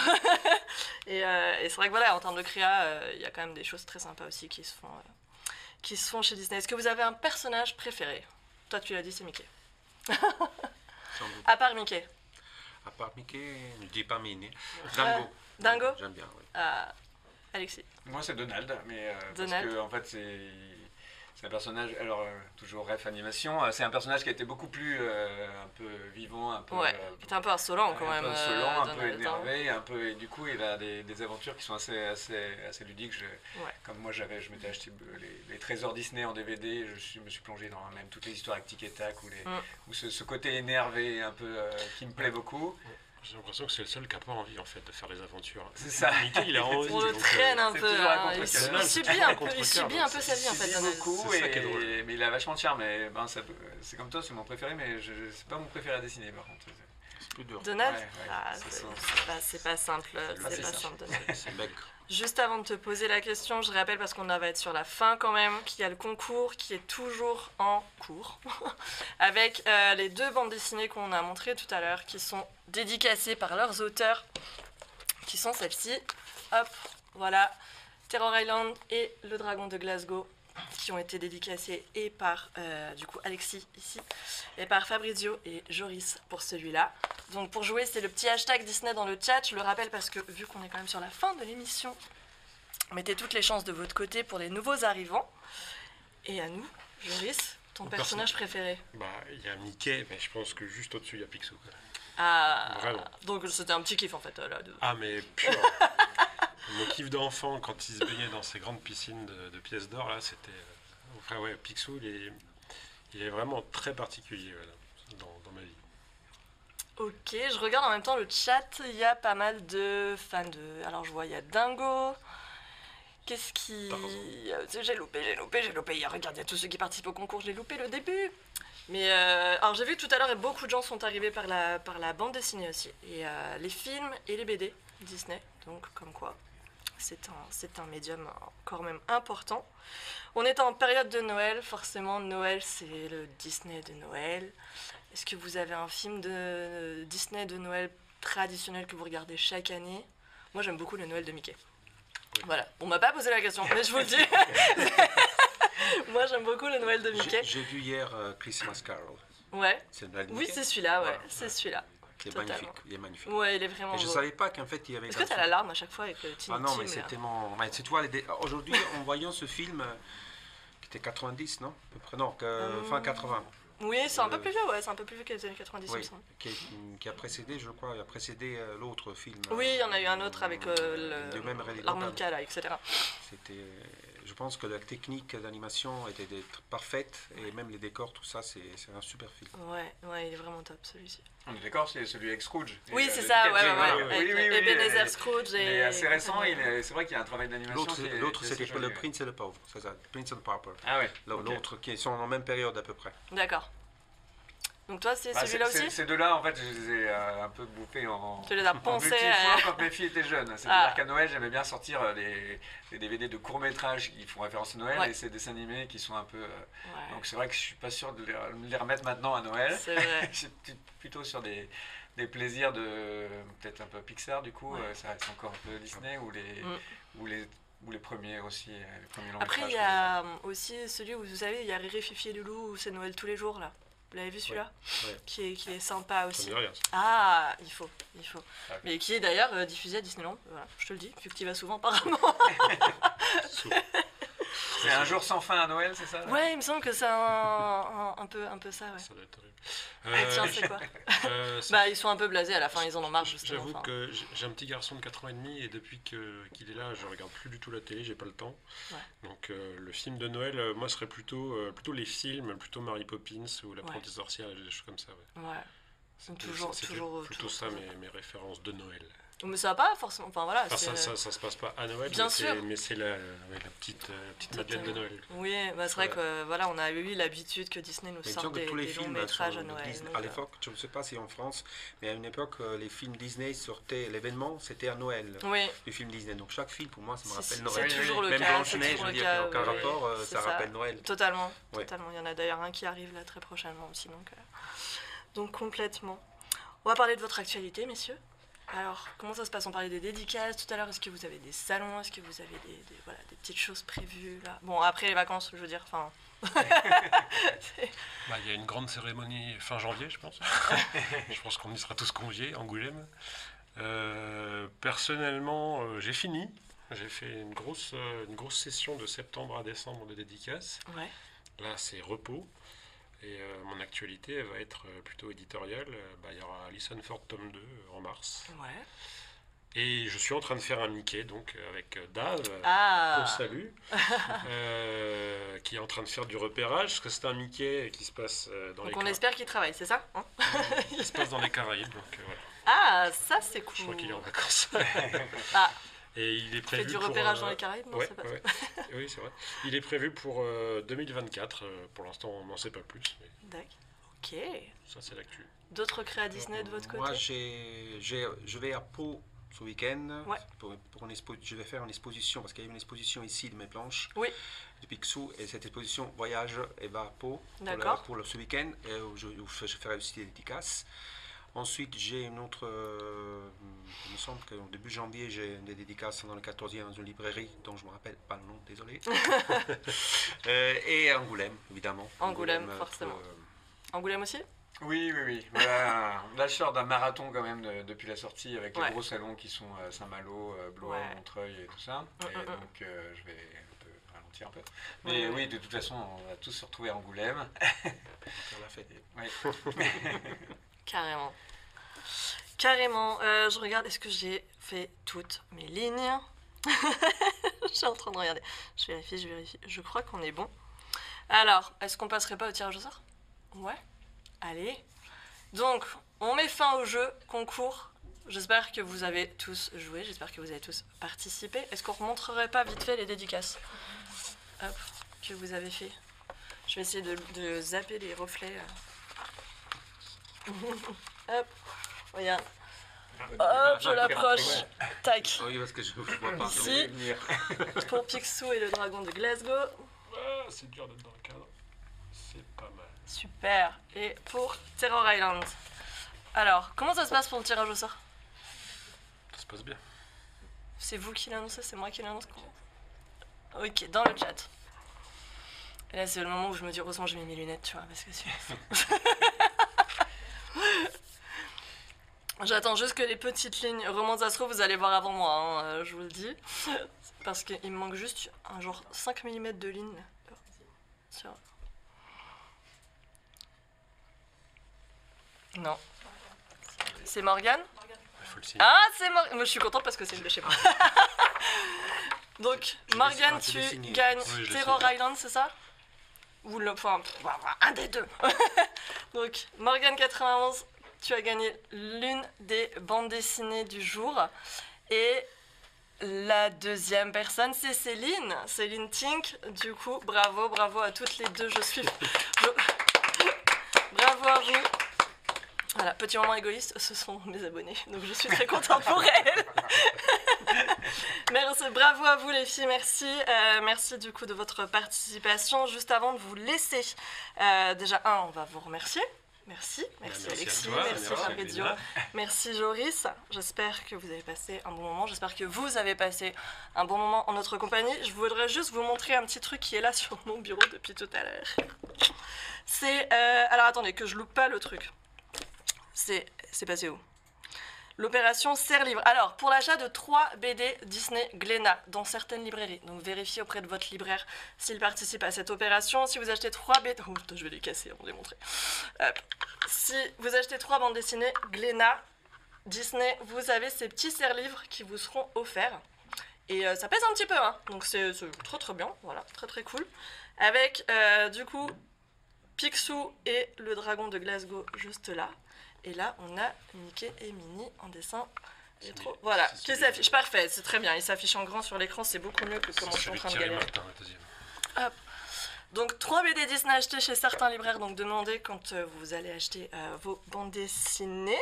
et, euh, et c'est vrai que voilà, en termes de créa, euh, il y a quand même des choses très sympas aussi qui se font, euh, qui se font chez Disney. Est-ce que vous avez un personnage préféré? Toi, tu l'as dit, c'est Mickey. Sans doute. À part Mickey. À part Mickey, je dis pas Minnie. Dingo. Dingo? J'aime bien, oui. Alexis. Moi, c'est Donald, mais euh, Donald? parce que en fait, c'est c'est un personnage. Alors, euh, toujours ref animation. euh, c'est un personnage qui a été beaucoup plus euh, un peu vivant, un peu. Ouais, euh, qui était un peu insolent quand un même. peu euh, insolent, un peu énervé, un peu et du coup il a des, des aventures qui sont assez assez assez ludiques. Je- Ouais. Comme moi j'avais, je m'étais acheté les, les trésors Disney en DVD. Je suis- me suis plongé dans même toutes les histoires avec Tic et Tac ou les Mm. ou ce, ce côté énervé un peu euh, qui me plaît beaucoup. J'ai l'impression que c'est le seul qui n'a pas envie en fait de faire les aventures. C'est ça. Mickey, il a envie. On le traîne euh, un peu. hein, il, il subit un peu, il subit un peu sa vie en Il fait. Donald. beaucoup C'est ça qui est drôle. mais il a vachement de charme. Mais ben, ça peut- c'est comme toi, c'est mon préféré, mais je, c'est pas mon préféré à dessiner par contre. C'est plus dur. Donald Ouais, ouais, Ah, c'est pas, c'est pas simple. C'est pas simple. simple, Donald. C'est bec. Juste avant de te poser la question, je rappelle parce qu'on va être sur la fin quand même, qu'il y a le concours qui est toujours en cours, avec euh, les deux bandes dessinées qu'on a montrées tout à l'heure, qui sont dédicacées par leurs auteurs, qui sont celles-ci. Hop, voilà, Terror Island et Le Dragon de Glasgow, qui ont été dédicacées et par euh, du coup Alexis ici, et par Fabrizio et Joris pour celui-là. Donc pour jouer, c'est le petit hashtag Disney dans le chat. Je le rappelle parce que vu qu'on est quand même sur la fin de l'émission, mettez toutes les chances de votre côté pour les nouveaux arrivants. Et à nous, Joris, ton personnage préféré Bah, il y a Mickey, mais je pense que juste au-dessus, il y a Picsou. Ah, Vraiment. donc c'était un petit kiff en fait. euh, Là, de- Ah, mais pur Mon kiff d'enfant, quand il se baignait dans ces grandes piscines de, de pièces d'or, là, c'était. euh, Enfin, ouais, Picsou, il est, il est vraiment très particulier voilà, dans, dans ma vie. Ok, je regarde en même temps le chat. Il y a pas mal de fans de. Alors je vois, il y a Dingo. Qu'est-ce qui. J'ai loupé, j'ai loupé, j'ai loupé. Regarde, il y a tous ceux qui participent au concours, j'ai loupé le début. Mais euh, alors j'ai vu tout à l'heure, beaucoup de gens sont arrivés par la, par la bande dessinée aussi. Et euh, les films et les BD Disney. Donc comme quoi, c'est un, médium encore même important. On est en période de Noël, forcément Noël c'est le Disney de Noël. Est-ce que vous avez un film de Disney de Noël traditionnel que vous regardez chaque année? Moi j'aime beaucoup le Noël de Mickey. Oui. Voilà, on m'a pas posé la question, mais je vous le dis. Moi j'aime beaucoup le Noël de Mickey. j'ai vu hier euh, Christmas Carol. Ouais, C'est oui c'est celui-là, ouais, Voilà. c'est celui-là. Qui est totalement. magnifique. Il est magnifique. Ouais, il est vraiment Et je beau. savais pas qu'en fait il y avait. Est-ce que le t'as la larme à chaque fois avec le Tiny Ah non, mais c'est toi, les dé- aujourd'hui, en voyant ce film, euh, qui était 90, non? À peu près, Non, que- Euh, fin 80. Oui, c'est un peu Euh, plus vieux, ouais, c'est un peu plus vieux que les années 90, il Oui, qui, qui a précédé, je crois, il a précédé euh, l'autre film. Oui, il y en a eu un autre avec euh, le- l'harmonica, là, etc. C'était, je pense que la technique d'animation était parfaite et même les décors, tout ça, c'est un super film. Ouais, ouais, il est vraiment top celui-ci. On est d'accord, c'est celui avec Scrooge. Oui, Et, c'est euh, ça, le ouais, ouais, ouais. Oui, oui, oui, Ebenezer euh, Scrooge Il et. est assez récent, compagnie. est- c'est vrai qu'il y a un travail d'animation. L'autre, c'était le. Prince et le Pauvre, c'est ça, Prince and Pauper. Ah ouais. L'autre qui sont en même période à peu près. D'accord. Donc toi, c'est Bah, celui-là aussi Ces deux-là, en fait, je les ai euh, un peu bouffés en. Tu les as poncés à- quand mes filles étaient jeunes. C'est-à-dire Ah. qu'à Noël, j'aimais bien sortir euh, les, les DVD de courts-métrages qui font référence à Noël Ouais. et ces dessins animés qui sont un peu. euh, Ouais, Donc c'est vrai que je suis pas sûr de les, de les remettre maintenant à Noël. c'est vrai. Je suis p- plutôt sur des, des plaisirs de peut-être un peu Pixar du coup, Ouais. euh, ça reste encore un peu Disney ou les, Mm. ou les, ou les premiers aussi, euh, les premiers longs Après, il y a euh, aussi celui où vous savez, il y a Riri, Fifi et Loulou, où c'est Noël tous les jours là. Vous l'avez vu celui-là Ouais. qui, est, qui est sympa Ça aussi. Ah, il faut, il faut. Ah oui. Mais qui est d'ailleurs euh, diffusé à Disneyland, voilà, je te le dis, vu que tu y vas souvent apparemment. C'est un jour sans fin à Noël, c'est ça ouais, il me semble que c'est un, un, un peu, un peu ça, ouais. Ça doit être horrible. Ah, Euh, tiens, c'est quoi? euh, Bah, ils sont un peu blasés à la fin, ils en ont marre justement. J'avoue enfin. que j'ai un petit garçon de 4 ans et demi et depuis que- qu'il est là, je regarde plus du tout la télé, j'ai pas le temps. Ouais. Donc euh, le film de Noël, euh, moi, serait plutôt, euh, plutôt les films, plutôt Mary Poppins ou La Ouais. Sorcière, des choses comme ça. Ouais. Ouais. Toujours- toujours plutôt ça mes, mes références de Noël. Mais ça va pas forcément. Enfin voilà. Enfin, c'est- ça, ça, ça se passe pas à Noël, Bien mais c'est- sûr. mais c'est la, ouais, la petite, euh, la petite Madeleine de. Noël. Oui, bah, c'est vrai Ouais. que voilà, on a eu l'habitude que Disney nous sorte des, tous les des longs films métrages sont à Noël. Disney- donc, à l'époque, je ne sais pas si en France, mais à une époque, euh, les films Disney sortaient, l'événement, c'était à Noël, Oui, les films Disney. Donc chaque film, pour moi, ça me c'est rappelle c'est Noël. toujours le Même cas. c'est Blanche-Neige, je veux dire, cas, aucun oui, rapport, euh, c'est ça rappelle Noël. Totalement, Ouais. totalement. Il y en a d'ailleurs un qui arrive là très prochainement aussi, donc, euh, donc complètement. On va parler de votre actualité, messieurs. Alors, comment ça se passe? On parlait des dédicaces tout à l'heure. Est-ce que vous avez des salons? Est-ce que vous avez des, des- voilà, des petites choses prévues là? Bon, après les vacances, je veux dire, enfin... Bah, Il y a une grande cérémonie fin janvier, je pense. je pense qu'on y sera tous conviés, Angoulême. Euh, personnellement, euh, j'ai fini. J'ai fait une grosse, euh, une grosse session de septembre à décembre de dédicaces. Ouais. Là, c'est repos. Et euh, mon actualité elle va être euh, plutôt éditoriale. Euh, bah, il y aura Alison Ford tome 2 euh, en mars. Ouais. Et je suis en train de faire un Mickey, donc avec Dave. Ah qu'on salue, euh, qui est en train de faire du repérage, parce que c'est un Mickey qui se passe dans Donc les on Cara- espère qu'il travaille, c'est ça hein qui se passe dans les Caraïbes, donc voilà. Ah, ça c'est cool. Je crois qu'il est en vacances. Ah. Et il est Fait prévu du pour, repérage euh, dans les Caraïbes Non, ouais, c'est pas ouais. Oui, c'est vrai. Il est prévu pour euh, 2024. euh, pour l'instant, on n'en sait pas plus, mais D'accord. Ok. ça, c'est l'actu. D'autres créas Disney de votre côté Moi, j'ai, j'ai- je vais à Pau ce week-end. Ouais. Pour, pour une expo- je vais faire une exposition, parce qu'il y a une exposition ici de mes planches. Oui. De Picsou. Et cette exposition voyage et va à Pau pour, le- pour le- ce week-end. Je, où je ferai aussi des dédicaces. Ensuite, j'ai une autre. euh, il me semble qu'au début janvier, j'ai des dédicaces dans le 14e dans une librairie dont je ne me rappelle pas le nom, désolé. Euh, et Angoulême, évidemment. Angoulême, euh, forcément. pour, euh, Angoulême aussi? Oui, oui, oui. Voilà, là, je sors d'un marathon quand même de- depuis la sortie avec Ouais. les gros salons qui sont euh, Saint-Malo, euh, Blois, Ouais. Montreuil et tout ça. Mm, Et mm, mm. donc, euh, je vais un peu ralentir un peu. Mais oui, de toute façon, on va tous se retrouver à Angoulême. faire la fête. Oui. Carrément. Carrément. Euh, je regarde, est-ce que j'ai fait toutes mes lignes Je suis en train de regarder. Je vérifie, je vérifie. Je crois qu'on est bon. Alors, est-ce qu'on passerait pas au tirage au sort? Ouais. Allez. Donc, on met fin au jeu, concours. J'espère que vous avez tous joué, j'espère que vous avez tous participé. Est-ce qu'on remontrerait pas vite fait les dédicaces? Hop, que vous avez fait Je vais essayer de, de zapper les reflets. Hop, regarde. Hop, je l'approche. Tac. Oui, parce que je ne vois pas. Ici, pour Picsou et le dragon de Glasgow. Ah, c'est dur d'être dans le cadre. C'est pas mal. Super. Et pour Terror Island. Alors, comment ça se passe pour le tirage au sort? Ça se passe bien. C'est vous qui l'annoncez, c'est moi qui l'annonce Ok, dans le chat. Et là, c'est le moment où je me dis, heureusement, j'ai mis mes lunettes, tu vois, parce que c'est. J'attends juste que les petites lignes remontent à se vous allez voir avant moi, hein, euh, je vous le dis. Parce qu'il me manque juste un genre 5 mm de ligne. Sur- Non. C'est Morgane. Ah, c'est Morgane Moi, je suis contente parce que c'est une de chez moi. Donc, Morgane, tu gagnes Terror. Island, c'est ça? Ou le point. Un des deux. Donc, Morgane 91, tu as gagné l'une des bandes dessinées du jour. Et la deuxième personne, c'est Céline. Céline Tink. Du coup, bravo, bravo à toutes les deux. Je suis. Bravo à vous. Voilà, petit moment égoïste, ce sont mes abonnés, donc je suis très contente pour elles. merci, bravo à vous les filles, merci. Euh, merci du coup de votre participation. Juste avant de vous laisser, euh, déjà un, on va vous remercier. Merci, merci, Merci Alexis, toi, merci, Fabrizio, merci Joris. J'espère que vous avez passé un bon moment, j'espère que vous avez passé un bon moment en notre compagnie. Je voudrais juste vous montrer un petit truc qui est là sur mon bureau depuis tout à l'heure. C'est... euh, alors attendez, que je loupe pas le truc. C'est passé où? L'opération Serre Livre. Alors, pour l'achat de 3 BD Disney Glénat dans certaines librairies, donc vérifiez auprès de votre libraire s'il participe à cette opération. Si vous achetez 3 BD... Oh, je vais les casser de les montrer. Si vous achetez 3 bandes dessinées Glénat Disney, vous avez ces petits serre-livres qui vous seront offerts. Et euh, ça pèse un petit peu, hein. donc c'est très très bien, voilà, très très cool. Avec euh, du coup Picsou et le dragon de Glasgow juste là. Et là, on a Mickey et Minnie en dessin Voilà, qui s'affiche. Parfait, c'est très bien. Il s'affiche en grand sur l'écran, c'est beaucoup mieux que comment je suis en train de galérer. Donc 3 BD Disney achetés chez certains libraires, donc demandez quand euh, vous allez acheter euh, vos bandes dessinées.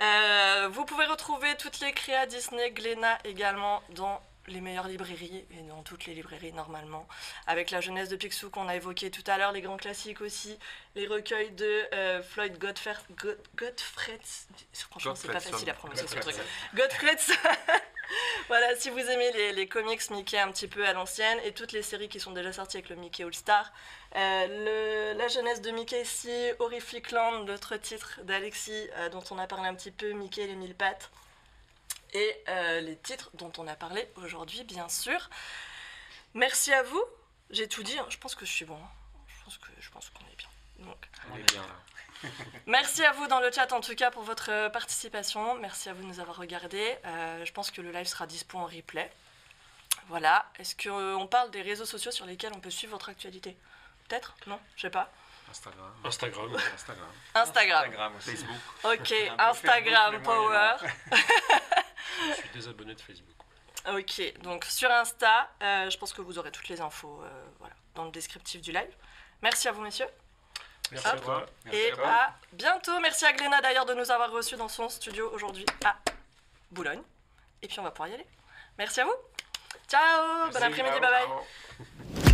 Euh, vous pouvez retrouver toutes les créas Disney, Glénat également dans les meilleures librairies et dans toutes les librairies normalement. Avec la jeunesse de Picsou qu'on a évoqué tout à l'heure, les grands classiques aussi, les recueils de euh, Floyd Godfrey, God, Godfrey, franchement c'est pas facile à prononcer ce truc. Godfredson. Voilà, si vous aimez les, les comics Mickey un petit peu à l'ancienne et toutes les séries qui sont déjà sorties avec le Mickey All Star, euh, le- la jeunesse de Mickey ici, Horrific Land, l'autre titre d'Alexis euh, dont on a parlé un petit peu, Mickey et les mille pattes, et euh, les titres dont on a parlé aujourd'hui, bien sûr. Merci à vous. J'ai tout dit, hein. je pense que je suis bon. hein. Je pense que je pense qu'on est bien. Donc, On est bien là. Merci à vous dans le chat en tout cas pour votre euh, participation. Merci à vous de nous avoir regardés. Euh, je pense que le live sera dispo en replay. Voilà. Est-ce qu'on parle des réseaux sociaux sur lesquels on peut suivre votre actualité? Peut-être? Non? Je sais pas. Instagram. Instagram. Instagram. Instagram. Instagram aussi. Facebook. Ok, Instagram Facebook, Power. Je suis désabonné de Facebook. Ok, donc sur Insta, euh, je pense que vous aurez toutes les infos euh, voilà, dans le descriptif du live. Merci à vous, messieurs. Merci Hop. à toi. Merci Et à toi. à bientôt. Merci à Gléna d'ailleurs de nous avoir reçus dans son studio aujourd'hui à Boulogne. Et puis on va pouvoir y aller. Merci à vous. Ciao. Bon après-midi. Bye bye.